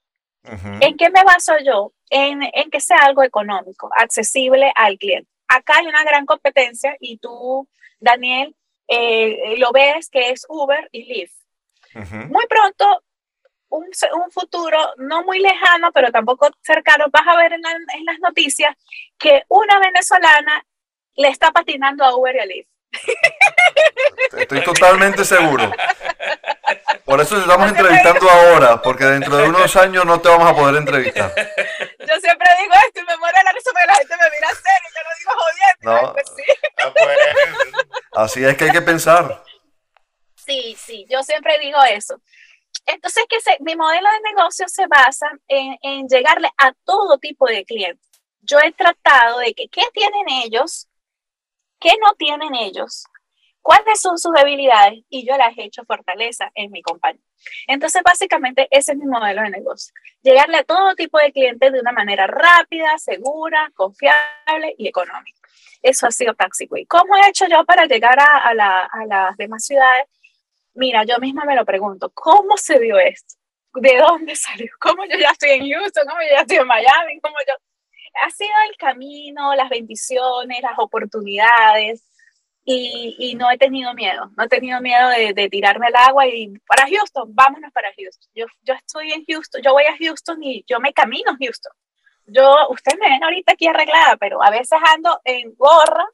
¿En qué me baso yo? En, en, que sea algo económico, accesible al cliente. Acá hay una gran competencia y tú, Daniel, eh, lo ves que es Uber y Lyft. Muy pronto, un, un, futuro no muy lejano, pero tampoco cercano, vas a ver en, en las noticias que una venezolana le está patinando a Uber y a Lyft. Estoy totalmente seguro. Por eso te estamos entrevistando ahora, porque dentro de unos años no te vamos a poder entrevistar. Yo siempre digo esto y me muero la risa porque la gente me mira serio y yo lo digo jodiendo. No. Pues sí. Ah, pues. Así es que hay que pensar. Sí, sí, yo siempre digo eso. Entonces, que mi modelo de negocio se basa en, en llegarle a todo tipo de clientes. Yo he tratado de que, ¿qué tienen ellos? ¿Qué no tienen ellos? ¿Cuáles son sus debilidades? Y yo las he hecho fortaleza en mi compañía. Entonces, básicamente, ese es mi modelo de negocio. Llegarle a todo tipo de clientes de una manera rápida, segura, confiable y económica. Eso ha sido Taxiway. ¿Cómo he hecho yo para llegar a, a, a las demás ciudades? Mira, yo misma me lo pregunto, ¿cómo se dio esto? ¿De dónde salió? ¿Cómo yo ya estoy en Houston? ¿Cómo yo ya estoy en Miami? ¿Cómo yo? Ha sido el camino, las bendiciones, las oportunidades. y, y, no he tenido miedo, no he tenido miedo de, de, tirarme al agua y para Houston, vámonos para Houston. Yo, yo estoy en Houston, yo voy a Houston y yo me camino a Houston. Yo, ustedes me ven ahorita aquí arreglada, pero a veces ando en gorra,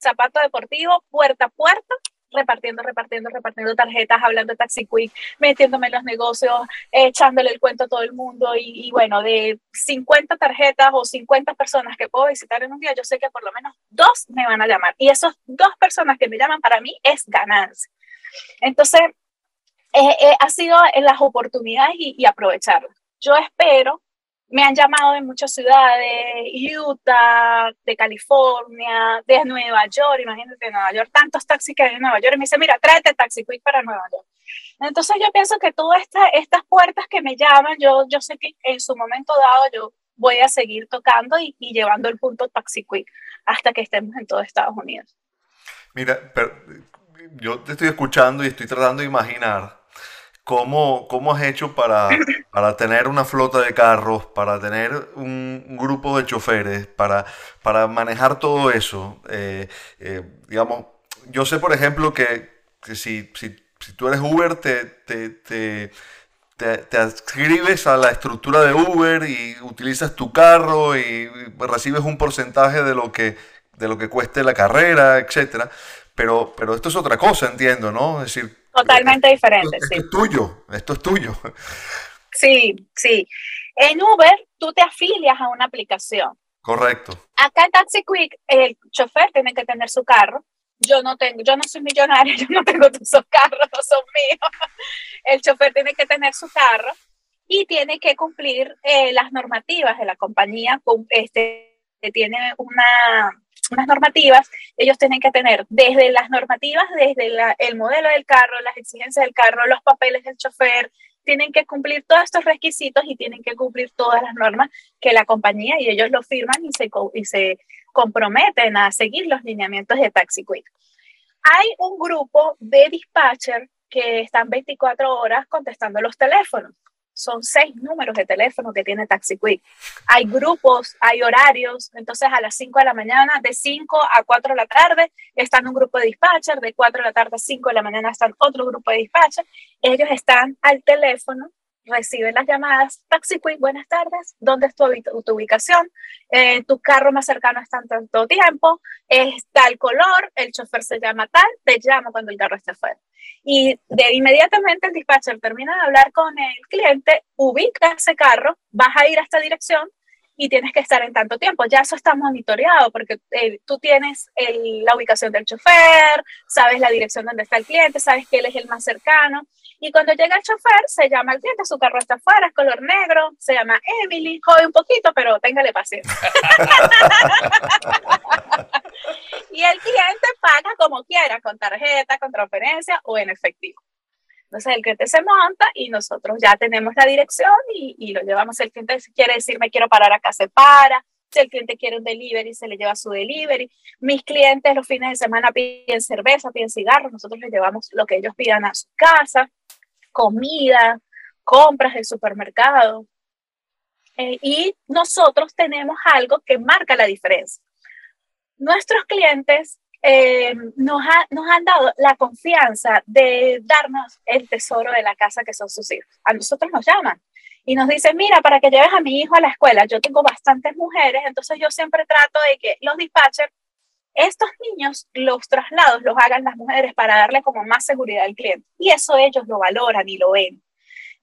zapato deportivo, puerta a puerta, repartiendo, repartiendo, repartiendo tarjetas, hablando de Taxi Quick, metiéndome en los negocios, echándole el cuento a todo el mundo y, y, bueno, de 50 tarjetas o 50 personas que puedo visitar en un día, yo sé que por lo menos dos me van a llamar y esas dos personas que me llaman para mí es ganancia. Entonces, eh, eh, ha sido en las oportunidades y, y aprovecharlas. Yo espero me han llamado de muchas ciudades, Utah, de California, de Nueva York, imagínate de Nueva York, tantos taxis que hay en Nueva York, y me dice, mira, tráete Taxi Quick para Nueva York. Entonces yo pienso que todas esta, estas puertas que me llaman, yo, yo sé que en su momento dado yo voy a seguir tocando y, y llevando el punto Taxi Quick hasta que estemos en todo Estados Unidos. Mira, pero yo te estoy escuchando y estoy tratando de imaginar ¿Cómo, ¿Cómo, has hecho para, para, tener una flota de carros, para tener un, grupo de choferes, para, para manejar todo eso? Eh, eh, digamos, yo sé, por ejemplo, que, que si, si, si, tú eres Uber, te, te, te, te, adscribes a la estructura de Uber y utilizas tu carro y recibes un porcentaje de lo que, de lo que cueste la carrera, etc. Pero, pero esto es otra cosa, entiendo, ¿no? Es decir, Totalmente diferente, esto, sí. Es tuyo, esto es tuyo. Sí, sí. En Uber, tú te afilias a una aplicación. Correcto. Acá en Taxi Quick, el chofer tiene que tener su carro. Yo no tengo, yo no soy millonaria, yo no tengo esos carros, no son míos. El chofer tiene que tener su carro y tiene que cumplir eh, las normativas de la compañía. Este, tiene una, unas normativas, ellos tienen que tener desde las normativas, desde la, el modelo del carro, las exigencias del carro, los papeles del chofer, tienen que cumplir todos estos requisitos y tienen que cumplir todas las normas que la compañía y ellos lo firman y se, y se comprometen a seguir los lineamientos de Taxi Quick. Hay un grupo de dispatcher que están 24 horas contestando los teléfonos son seis números de teléfono que tiene Taxi Quick. Hay grupos, hay horarios, entonces a las 5 de la mañana, de 5 a 4 de la tarde, están un grupo de dispatcher, de 4 de la tarde a 5 de la mañana están otro grupo de dispatcher, ellos están al teléfono, reciben las llamadas, Taxi Quick, buenas tardes, ¿dónde es tu, tu ubicación? Eh, tu carro más cercano está en tanto tiempo, es tal color, el chofer se llama tal, te llamo cuando el carro esté fuera y de inmediatamente el dispatcher termina de hablar con el cliente, ubica ese carro, vas a ir a esta dirección y tienes que estar en tanto tiempo. Ya eso está monitoreado porque eh, tú tienes el, la ubicación del chofer, sabes la dirección donde está el cliente, sabes que él es el más cercano. Y cuando llega el chofer, se llama al cliente, su carro está afuera, es color negro, se llama Emily, jode un poquito, pero téngale paciencia. y el cliente paga como quiera, con tarjeta, con transferencia o en efectivo. Entonces el cliente se monta y nosotros ya tenemos la dirección y, y lo llevamos. Si el cliente quiere decir me quiero parar acá, se para. Si el cliente quiere un delivery, se le lleva su delivery. Mis clientes los fines de semana piden cerveza, piden cigarros. Nosotros les llevamos lo que ellos pidan a su casa, comida, compras del supermercado. Eh, y nosotros tenemos algo que marca la diferencia. Nuestros clientes eh, nos, ha, nos, han dado la confianza de darnos el tesoro de la casa que son sus hijos. A nosotros nos llaman y nos dicen, mira, para que lleves a mi hijo a la escuela, yo tengo bastantes mujeres, entonces yo siempre trato de que los dispatchers, estos niños, los traslados los hagan las mujeres para darle como más seguridad al cliente. Y eso ellos lo valoran y lo ven.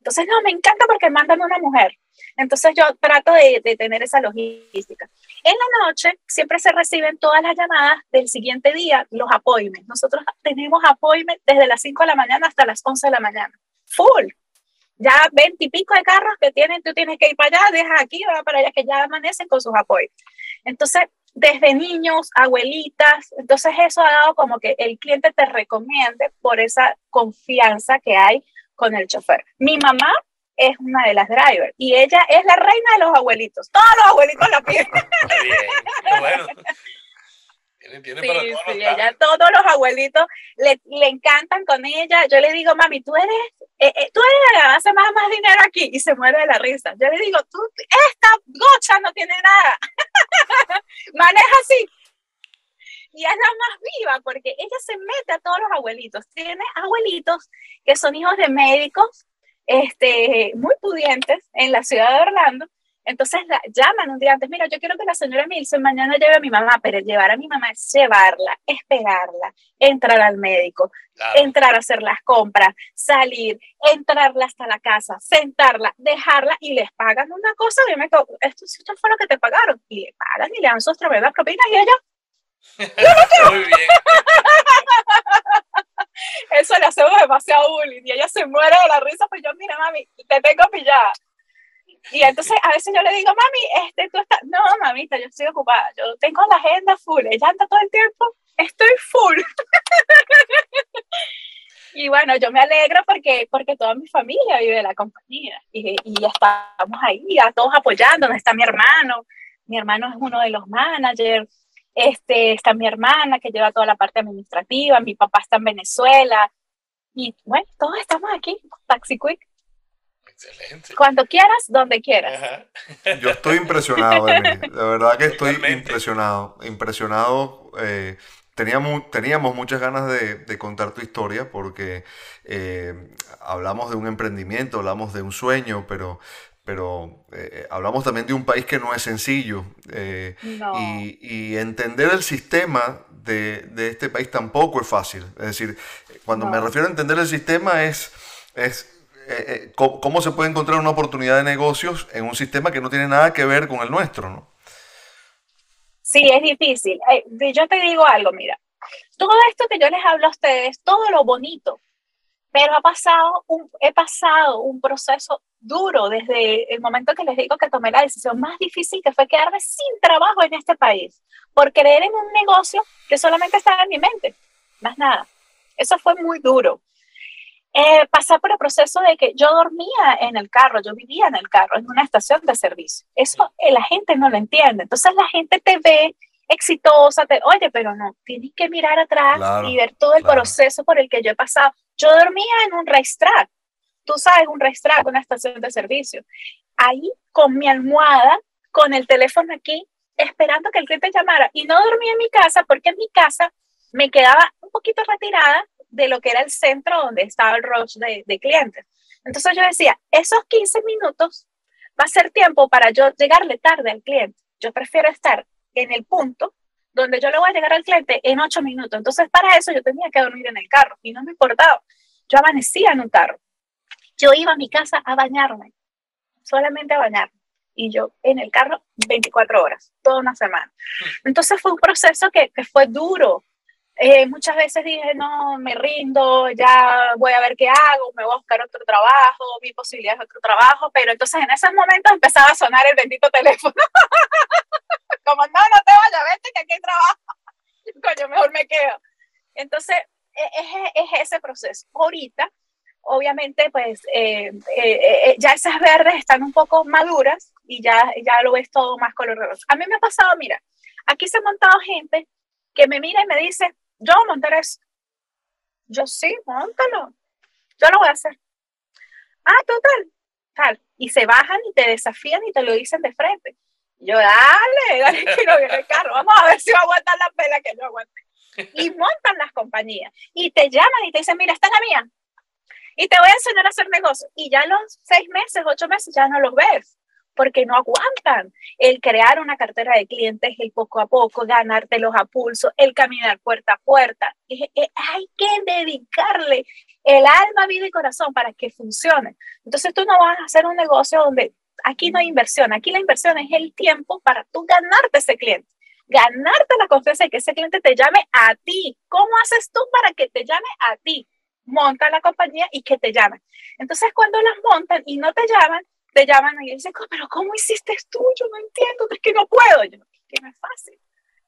Entonces, no, me encanta porque mandan una mujer. Entonces yo trato de, de, tener esa logística. En la noche siempre se reciben todas las llamadas del siguiente día, los appointments. Nosotros tenemos appointments desde las 5 de la mañana hasta las 11 de la mañana. Full. Ya 20 y pico de carros que tienen, tú tienes que ir para allá, dejas aquí, va para allá, que ya amanecen con sus appointments. Entonces, desde niños, abuelitas, entonces eso ha dado como que el cliente te recomiende por esa confianza que hay con el chofer. Mi mamá es una de las drivers y ella es la reina de los abuelitos. Todos los abuelitos la piden. Bien, bueno. Tiene, tiene sí, para todos sí, los ella, todos los abuelitos le, le, encantan con ella. Yo le digo, mami, tú eres, eh, eh, tú eres la que hace más, más dinero aquí y se muere de la risa. Yo le digo, tú, esta gocha no tiene nada. Maneja así. Y es la más viva porque ella se mete a todos los abuelitos. Tiene abuelitos que son hijos de médicos este, muy pudientes en la ciudad de Orlando. Entonces la, llaman un día antes, mira, yo quiero que la señora Milson mañana lleve a mi mamá, pero llevar a mi mamá es llevarla, esperarla, entrar al médico, entrar a hacer las compras, salir, entrarla hasta la casa, sentarla, dejarla y les pagan una cosa. Yo me esto, esto fue lo que te pagaron. Y le pagan y le dan sus tremendas propinas y ella Muy bien. Eso le hacemos demasiado bullying. Y ella se muere de la risa, pues yo, mira, mami, te tengo pillada. Y entonces a veces yo le digo, mami, este, tú estás, no, mamita, yo estoy ocupada, yo tengo la agenda full, ella anda todo el tiempo, estoy full. y bueno, yo me alegro porque, porque toda mi familia vive de la compañía. Y, y estamos ahí, a todos apoyándonos, está mi hermano, mi hermano es uno de los managers, este, está mi hermana que lleva toda la parte administrativa, mi papá está en Venezuela y bueno, todos estamos aquí, Taxi Quick. Excelente. Cuando quieras, donde quieras. Yo estoy impresionado, Emily. De verdad que estoy impresionado. Impresionado. Eh, teníamos, teníamos muchas ganas de, contar tu historia porque eh, hablamos de un emprendimiento, hablamos de un sueño, pero pero eh, hablamos también de un país que no es sencillo. Eh, y, entender el sistema de, este país tampoco es fácil. Es decir, cuando me refiero a entender el sistema es, es eh, cómo, se puede encontrar una oportunidad de negocios en un sistema que no tiene nada que ver con el nuestro, ¿no? Sí, es difícil. Yo te digo algo, mira, todo esto que yo les hablo a ustedes, todo lo bonito, pero ha pasado un, he pasado un proceso duro desde el momento que les digo que tomé la decisión más difícil, que fue quedarme sin trabajo en este país, por creer en un negocio que solamente estaba en mi mente, más nada. Eso fue muy duro. Eh, pasar por el proceso de que yo dormía en el carro, yo vivía en el carro, en una estación de servicio. Eso eh, la gente no lo entiende. Entonces la gente te ve exitosa, te, oye, pero no, tienes que mirar atrás y ver todo el proceso por el que yo he pasado. Yo dormía en un racetrack, tú sabes, un racetrack, una estación de servicio. Ahí con mi almohada, con el teléfono aquí, esperando que el cliente llamara. Y no dormía en mi casa porque en mi casa me quedaba un poquito retirada de lo que era el centro donde estaba el rush de, de clientes. Entonces yo decía, esos 15 minutos va a ser tiempo para yo llegarle tarde al cliente. Yo prefiero estar en el punto donde yo le voy a llegar al cliente en ocho minutos. Entonces, para eso yo tenía que dormir en el carro y no me importaba. Yo amanecía en un carro. Yo iba a mi casa a bañarme, solamente a bañarme. Y yo en el carro 24 horas, toda una semana. Entonces fue un proceso que, que fue duro. Eh, muchas veces dije, no, me rindo, ya voy a ver qué hago, me voy a buscar otro trabajo, mi posibilidad de otro trabajo, pero entonces en esos momentos empezaba a sonar el bendito teléfono. como no, no te vayas, vete que aquí hay trabajo. Coño, mejor me quedo. Entonces, e, es, es ese proceso. Ahorita, obviamente, pues eh, eh, eh, ya esas verdes están un poco maduras y ya, ya lo ves todo más color A mí me ha pasado, mira, aquí se ha montado gente que me mira y me dice, yo montar eso. Yo sí, montalo. Yo lo voy a hacer. Ah, total, tal. Y se bajan y te desafían y te lo dicen de frente. Yo, dale, dale que no viene el carro, vamos a ver si va a aguantar la pela que no aguante. Y montan las compañías y te llaman y te dicen, mira, esta es la mía. Y te voy a enseñar a hacer negocio. Y ya los seis meses, ocho meses, ya no los ves porque no aguantan. El crear una cartera de clientes, el poco a poco, ganártelos a pulso, el caminar puerta a puerta. hay que dedicarle el alma, vida y corazón para que funcione. Entonces tú no vas a hacer un negocio donde aquí no hay inversión, aquí la inversión es el tiempo para tú ganarte ese cliente, ganarte la confianza de que ese cliente te llame a ti. ¿Cómo haces tú para que te llame a ti? Monta la compañía y que te llamen. Entonces, cuando las montan y no te llaman, te llaman y dicen, pero ¿cómo hiciste tú? Yo no entiendo, es que no puedo. Yo, que no es fácil.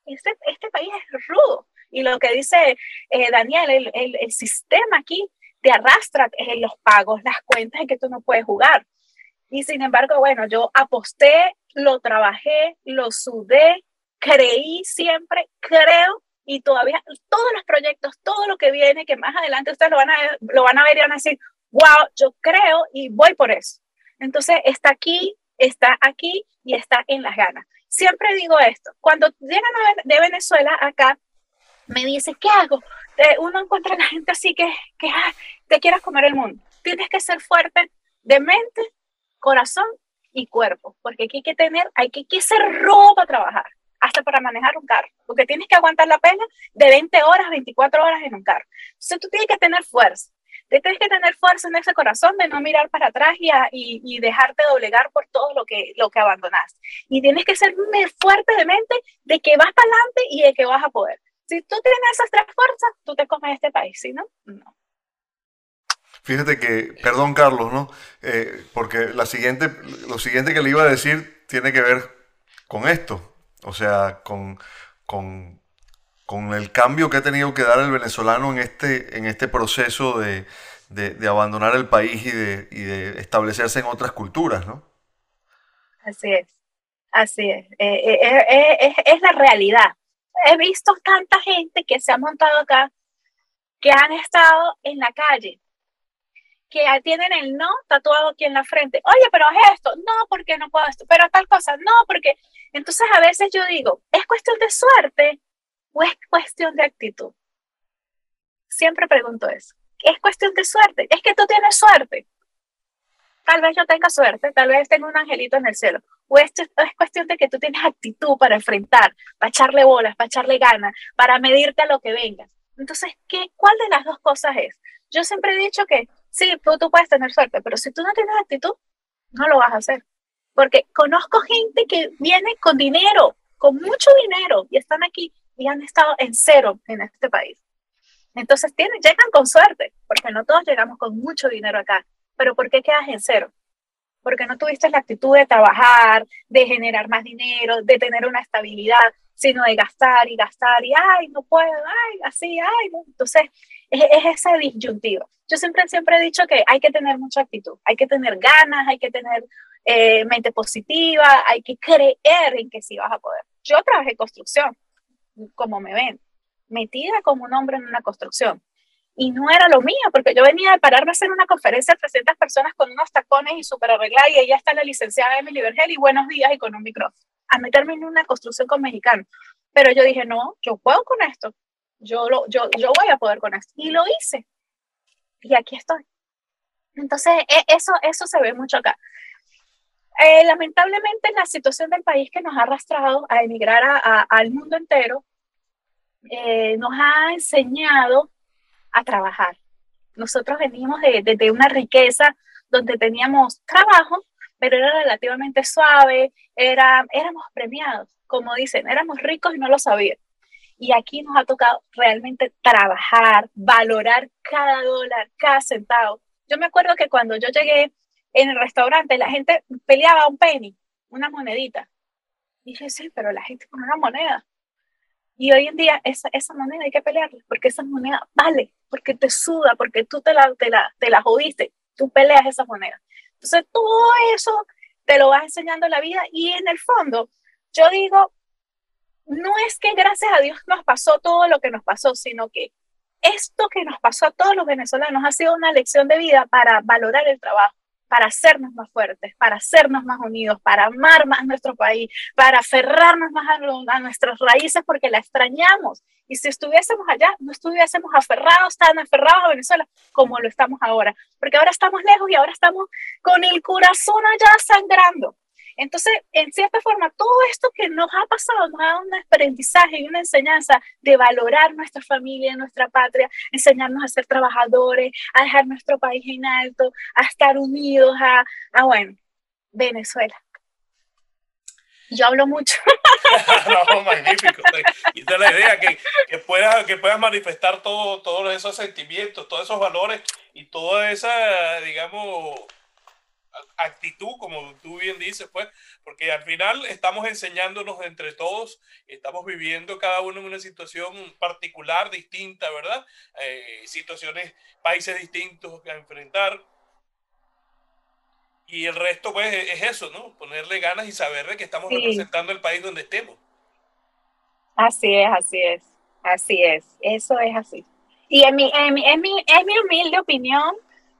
Este, este país es rudo. Y lo que dice eh, Daniel, el, el, el, sistema aquí te arrastra en los pagos, las cuentas en que tú no puedes jugar. Y sin embargo, bueno, yo aposté, lo trabajé, lo sudé, creí siempre, creo y todavía todos los proyectos, todo lo que viene, que más adelante ustedes lo van a, lo van a ver y van a decir, wow, yo creo y voy por eso. Entonces, está aquí, está aquí y está en las ganas. Siempre digo esto, cuando llegan de Venezuela acá, me dice, ¿qué hago? uno encuentra a la gente así que, que ah, te quieres comer el mundo. Tienes que ser fuerte de mente, corazón y cuerpo, porque hay que tener, hay que, que ser robo para trabajar, para manejar un carro, porque tienes que aguantar la pena de 20 horas, 24 horas en un carro. Entonces tú tienes que tener fuerza. Tienes que tener fuerza en ese corazón de no mirar para atrás y, y, y, dejarte doblegar por todo lo que, lo que abandonaste. Y tienes que ser fuerte de mente de que vas para adelante y de que vas a poder. Si tú tienes esas tres fuerzas, tú te comes este país, si no, no. Fíjate que, perdón Carlos, ¿no? Eh, porque la siguiente, lo siguiente que le iba a decir tiene que ver con esto, o sea, con, con, con el cambio que ha tenido que dar el venezolano en este, en este proceso de, de, abandonar el país y de, y de, establecerse en otras culturas, ¿no? Así es, así es, eh, eh, es, es la realidad he visto tanta gente que se ha montado acá, que han estado en la calle, que tienen el no tatuado aquí en la frente. Oye, pero es esto. No, porque no puedo esto. Pero tal cosa. No, porque. Entonces a veces yo digo, ¿es cuestión de suerte o es cuestión de actitud? Siempre pregunto eso. ¿Es cuestión de suerte? Es que tú tienes suerte. Tal vez yo tenga suerte, tal vez tenga un angelito en el cielo. O esto es cuestión de que tú tienes actitud para enfrentar, para echarle bolas, para echarle ganas, para medirte a lo que vengas. Entonces, ¿qué, ¿cuál de las dos cosas es? Yo siempre he dicho que sí, tú, tú puedes tener suerte, pero si tú no tienes actitud, no lo vas a hacer. Porque conozco gente que viene con dinero, con mucho dinero, y están aquí y han estado en cero en este país. Entonces tienen, llegan con suerte, porque no todos llegamos con mucho dinero acá pero ¿por qué quedas en cero? Porque no tuviste la actitud de trabajar, de generar más dinero, de tener una estabilidad, sino de gastar y gastar y, ay, no puedo, ay, así, ay, no. Entonces, es, es esa disyuntiva. Yo siempre, siempre he dicho que hay que tener mucha actitud, hay que tener ganas, hay que tener eh, mente positiva, hay que creer en que sí vas a poder. Yo trabajé construcción, como me ven, metida como un hombre en una construcción y no era lo mío, porque yo venía de pararme a hacer una conferencia de 300 personas con unos tacones y súper arreglada, y ella está la licenciada Emily Vergel y buenos días y con un micrófono, a meterme en una construcción con mexicanos. Pero yo dije, no, yo puedo con esto, yo, lo, yo, yo voy a poder con esto. Y lo hice. Y aquí estoy. Entonces, e, eso, eso se ve mucho acá. Eh, lamentablemente, la situación del país que nos ha arrastrado a emigrar a, al mundo entero eh, nos ha enseñado a trabajar. Nosotros venimos de, de, una riqueza donde teníamos trabajo, pero era relativamente suave, era, éramos premiados, como dicen, éramos ricos y no lo sabíamos. Y aquí nos ha tocado realmente trabajar, valorar cada dólar, cada centavo. Yo me acuerdo que cuando yo llegué en el restaurante, la gente peleaba un penny, una monedita. Y dije, sí, pero la gente con una moneda. Y hoy en día esa, esa moneda hay que pelearla, porque esa moneda vale, porque te suda, porque tú te la, te la, te la jodiste, tú peleas esa moneda. Entonces todo eso te lo vas enseñando la vida y en el fondo yo digo, no es que gracias a Dios nos pasó todo lo que nos pasó, sino que esto que nos pasó a todos los venezolanos ha sido una lección de vida para valorar el trabajo, para hacernos más fuertes, para hacernos más unidos, para amar más nuestro país, para aferrarnos más a, nuestras raíces porque la extrañamos. Y si estuviésemos allá, no estuviésemos aferrados, tan aferrados a Venezuela como lo estamos ahora, porque ahora estamos lejos y ahora estamos con el corazón allá sangrando. Entonces, en cierta forma, todo esto que nos ha pasado nos ha dado un aprendizaje y una enseñanza de valorar nuestra familia, nuestra patria, enseñarnos a ser trabajadores, a dejar nuestro país en alto, a estar unidos, a, a bueno, Venezuela. Yo hablo mucho. no, magnífico. Y esa es la idea, que, que, puedas, que puedas manifestar todo, todos esos sentimientos, todos esos valores y toda esa, digamos, actitud, como tú bien dices, pues, porque al final estamos enseñándonos entre todos, estamos viviendo cada uno en una situación particular, distinta, ¿verdad? Eh, situaciones, países distintos a enfrentar. Y el resto, pues, es eso, ¿no? Ponerle ganas y saber de que estamos representando el país donde estemos. Así es, así es, así es, eso es así. Y en mi, en mi, en mi, en mi humilde opinión,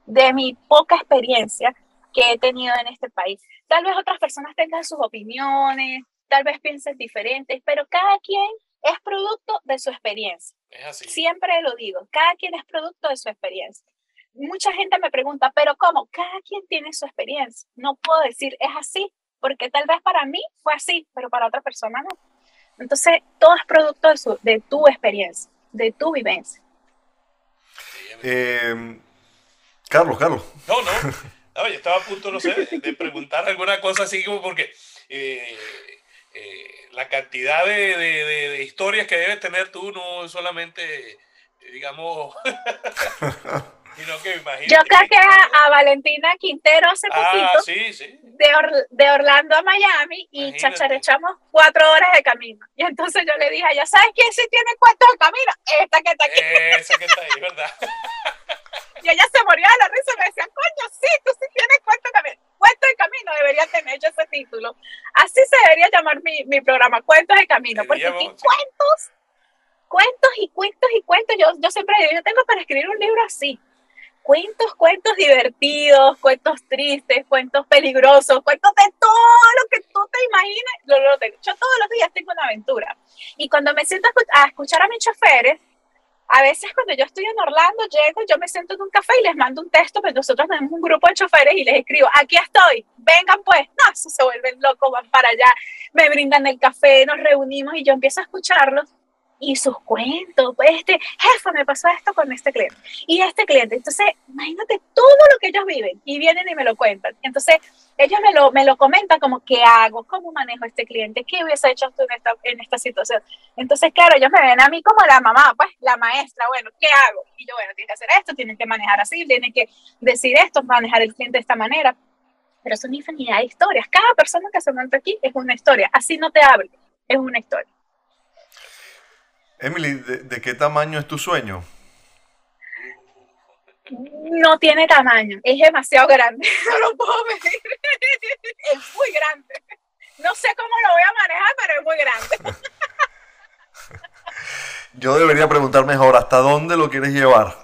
de mi poca experiencia, que he tenido en este país. Tal vez otras personas tengan sus opiniones, tal vez piensen diferentes, pero cada quien es producto de su experiencia. Es así. Siempre lo digo, cada quien es producto de su experiencia. Mucha gente me pregunta, pero ¿cómo? Cada quien tiene su experiencia. No puedo decir es así, porque tal vez para mí fue así, pero para otra persona no. Entonces, todo es producto de, su, de tu experiencia, de tu vivencia. Eh, Carlos, Carlos. No, no. no yo estaba a punto, no sé, de preguntar alguna cosa así como porque eh, eh, la cantidad de, de, de, historias que debes tener tú no es solamente, digamos, sino que imagínate. Yo creo que a, a, Valentina Quintero hace ah, poquito, sí, Or, de, Orlando a Miami, y chacharechamos cuatro horas de camino. Y entonces yo le dije, ya sabes quién sí tiene cuentos de camino, esta que está aquí. Esa que está ahí, ¿verdad? y ella se moría de la risa y me decía, coño, sí, tú sí tienes cuento de camino. Cuento de camino debería tener yo ese título. Así se debería llamar mi, mi programa, Cuentos de Camino, porque aquí sí. cuentos, cuentos y cuentos y cuentos. Yo, yo siempre digo, yo tengo para escribir un libro así. Cuentos, cuentos divertidos, cuentos tristes, cuentos peligrosos, cuentos de todo lo que tú te imaginas. Yo, yo todos los días tengo una aventura. Y cuando me siento a escuchar a mis choferes, a veces cuando yo estoy en Orlando, llego, yo me siento en un café y les mando un texto, pues nosotros tenemos un grupo de choferes y les escribo, aquí estoy, vengan pues, no, se vuelven locos, van para allá, me brindan el café, nos reunimos y yo empiezo a escucharlos y sus cuentos, pues este, jefe, me pasó esto con este cliente y este cliente, entonces imagínate todo lo que ellos viven y vienen y me lo cuentan, entonces ellos me lo, me lo comentan como, ¿qué hago? ¿Cómo manejo este cliente? ¿Qué hubiese hecho tú en esta, en esta situación? Entonces, claro, ellos me ven a mí como la mamá, pues, la maestra, bueno, ¿qué hago? Y yo, bueno, tienes que hacer esto, tienes que manejar así, tienes que decir esto, manejar el cliente de esta manera. Pero son infinidad de historias. Cada persona que se monta aquí es una historia. Así no te hable, es una historia. Emily, ¿de, de qué tamaño es tu sueño? No tiene tamaño, es demasiado grande, no lo puedo medir. Es muy grande. No sé cómo lo voy a manejar, pero es muy grande. Yo debería preguntar mejor, ¿hasta dónde lo quieres llevar?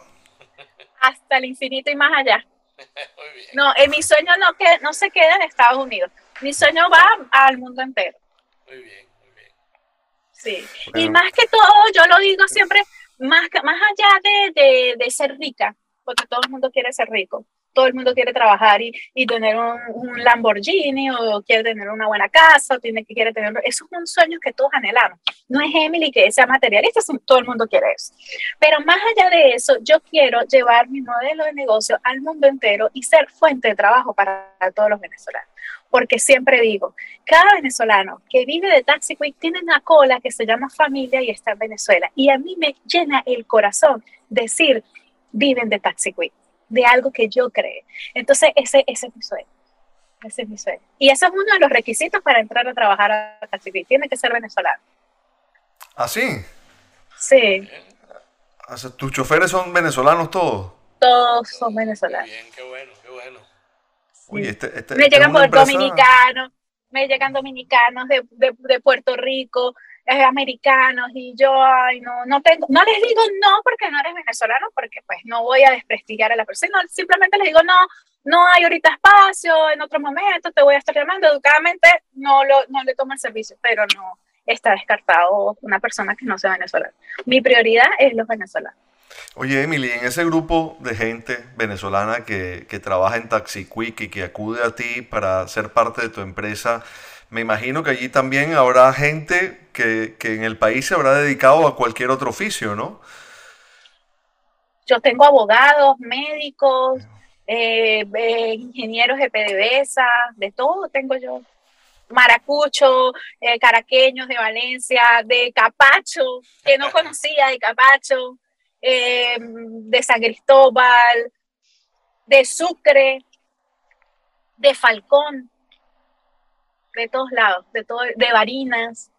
Hasta el infinito y más allá. Muy bien. No, en mi sueño no, que, no se queda en Estados Unidos. Mi sueño va al mundo entero. Muy bien, Sí. Y más que todo, yo lo digo siempre, más, que- más allá de, de, de ser rica, porque todo el mundo quiere ser rico, todo el mundo quiere trabajar y, y tener un, un Lamborghini o quiere tener una buena casa o tiene, quiere tener... Esos son sueños que todos anhelamos. No es Emily que sea materialista, todo el mundo quiere eso. Pero más allá de eso, yo quiero llevar mi modelo de negocio al mundo entero y ser fuente de trabajo para todos los venezolanos. Porque siempre digo, cada venezolano que vive de Taxi Quick tiene una cola que se llama familia y está en Venezuela. Y a mí me llena el corazón decir, viven de Taxi Quick, de algo que yo creé. Entonces, ese, ese es mi sueño. Ese es mi sueño. Y ese es uno de los requisitos para entrar a trabajar a Quick. Tiene que ser venezolano. ¿Así? Sí, O sea, ¿Tus choferes son venezolanos todos? todos son Muy venezolanos. bien, qué bueno, qué bueno. Este, este- me esta es llegan por empresa- dominicanos, me llegan dominicanos de, de, de Puerto Rico, eh, americanos, y yo, ay, no, no tengo, no les digo no porque no eres venezolano, porque pues no voy a desprestigiar a la persona, simplemente les digo no, no hay ahorita espacio, en otro momento te voy a estar llamando, educadamente no, lo, no le tomo el servicio, pero no está descartado una persona que no sea venezolana. Mi prioridad es los venezolanos. Oye, Emily, en ese grupo de gente venezolana que, que trabaja en Taxi Quick y que acude a ti para ser parte de tu empresa, me imagino que allí también habrá gente que, que en el país se habrá dedicado a cualquier otro oficio, ¿no? Yo tengo abogados, médicos, eh, eh, ingenieros de PDVSA, de todo tengo yo. Maracucho, eh, caraqueños de Valencia, de Capacho, que no conocía de Capacho, de San Cristóbal, de Sucre, de Falcón, de todos lados, de todo, de Barinas.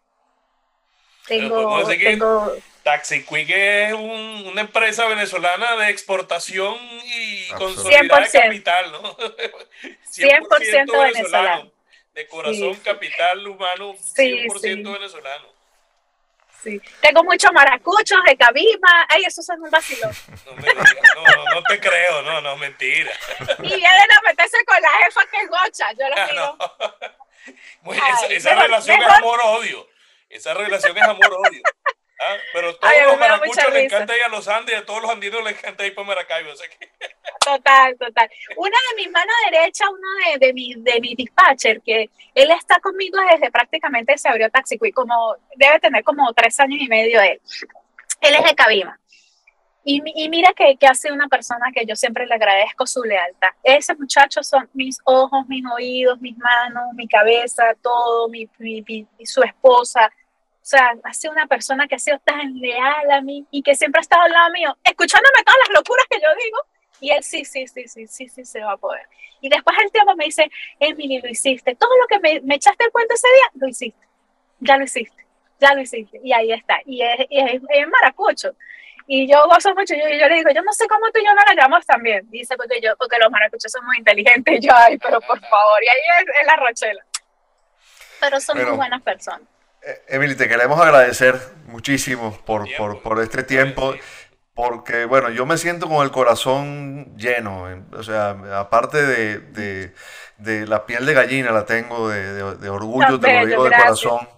Pero Tengo, tengo Taxi Quick es un- una empresa venezolana de exportación y consolidada de 100%. capital, ¿no? 100% venezolano. De corazón, Sí. capital humano, Sí, 100% sí. venezolano. Sí. Tengo muchos maracuchos de Cabima. Ay, esos son un vacilón. No, me digas, no, no te creo, no, no, mentira. Y vienen a meterse con la jefa que es gocha. Yo Ah, digo. no. Bueno, esa esa mejor- relación mejor- es amor-odio. Esa relación es amor-odio. Ah, pero todos Ay, los maracuchos risa. encanta ir a los Andes y a todos los andinos les encanta ir para Maracaibo. que- Total, total. Una de mis manos derechas, uno de, de, mi, de mi dispatcher, que él está conmigo desde prácticamente se abrió Taxi Quick, como debe tener como tres años y medio él. Él es de Cabima. Y, y mira que, que ha sido una persona que yo siempre le agradezco su lealtad. Ese muchacho son mis ojos, mis oídos, mis manos, mi cabeza, todo, mi, mi- mi- su esposa. O sea, ha sido una persona que ha sido tan leal a mí y que siempre ha estado al lado mío, escuchándome todas las locuras que yo digo. Y él sí, sí, sí, sí, sí, sí, se va a poder. Y después el tiempo me dice, Emily, lo hiciste. Todo lo que me, me echaste el cuento ese día, lo hiciste. Ya lo hiciste. Ya lo hiciste. Y ahí está. Y es, y es, es maracucho. Y yo gozo mucho. Yo, yo le digo, yo no sé cómo tú y yo no la llamamos también. Dice, porque, yo, porque los maracuchos son muy inteligentes. Y yo, ay, pero por favor. Y ahí es, es la Rochela. Pero son Bueno. muy buenas personas. Eh, Emily, te queremos agradecer muchísimo por, Tiempo. por, por este tiempo, porque bueno, yo me siento con el corazón lleno, eh, o sea, aparte de, de- de la piel de gallina la tengo de, de- de orgullo, Tan te lo bello, digo de gracias. corazón,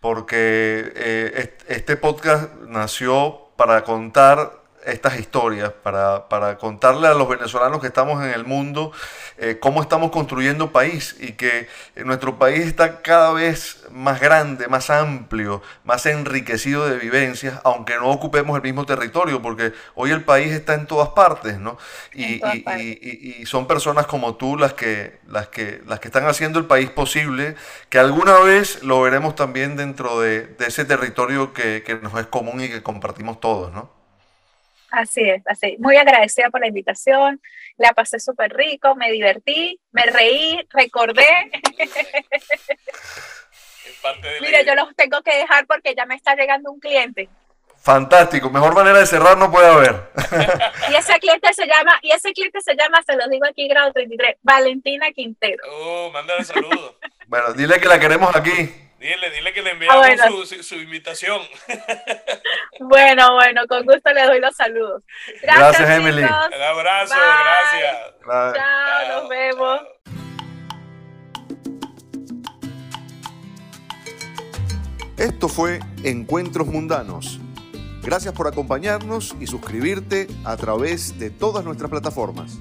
porque eh, est- este podcast nació para contar estas historias, para, para contarle a los venezolanos que estamos en el mundo eh, cómo estamos construyendo país y que nuestro país está cada vez más grande, más amplio, más enriquecido de vivencias, aunque no ocupemos el mismo territorio, porque hoy el país está en todas partes, ¿no? Y, En todas y- y- partes. y- y son personas como tú las que, las que, las que están haciendo el país posible, que alguna vez lo veremos también dentro de, de ese territorio que, que nos es común y que compartimos todos, ¿no? Así es, así. Muy agradecida por la invitación. La pasé súper rico, me divertí, me reí, recordé. Mira, yo los tengo que dejar porque ya me está llegando un cliente. Fantástico, mejor manera de cerrar no puede haber. Y ese cliente se llama, y ese cliente se llama, se los digo aquí, grado 33, Valentina Quintero. Oh, mándale saludos. Bueno, dile que la queremos aquí. Dile, dile que le enviamos Ah, bueno. su, su- su invitación. Bueno, bueno, con gusto les doy los saludos. Gracias, Gracias, Emily. chicos. Un abrazo, Bye. gracias. Chao, nos vemos. Esto fue Encuentros Mundanos. Gracias por acompañarnos y suscribirte a través de todas nuestras plataformas.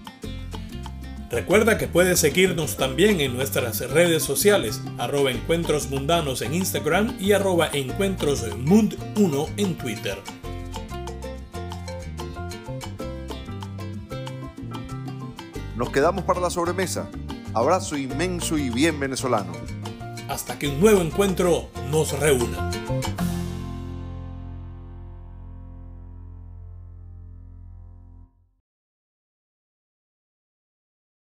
Recuerda que puedes seguirnos también en nuestras redes sociales, arroba encuentros mundanos en Instagram y arroba encuentrosmund1 en Twitter. Nos quedamos para la sobremesa. Abrazo inmenso y bien venezolano. Hasta que un nuevo encuentro nos reúna.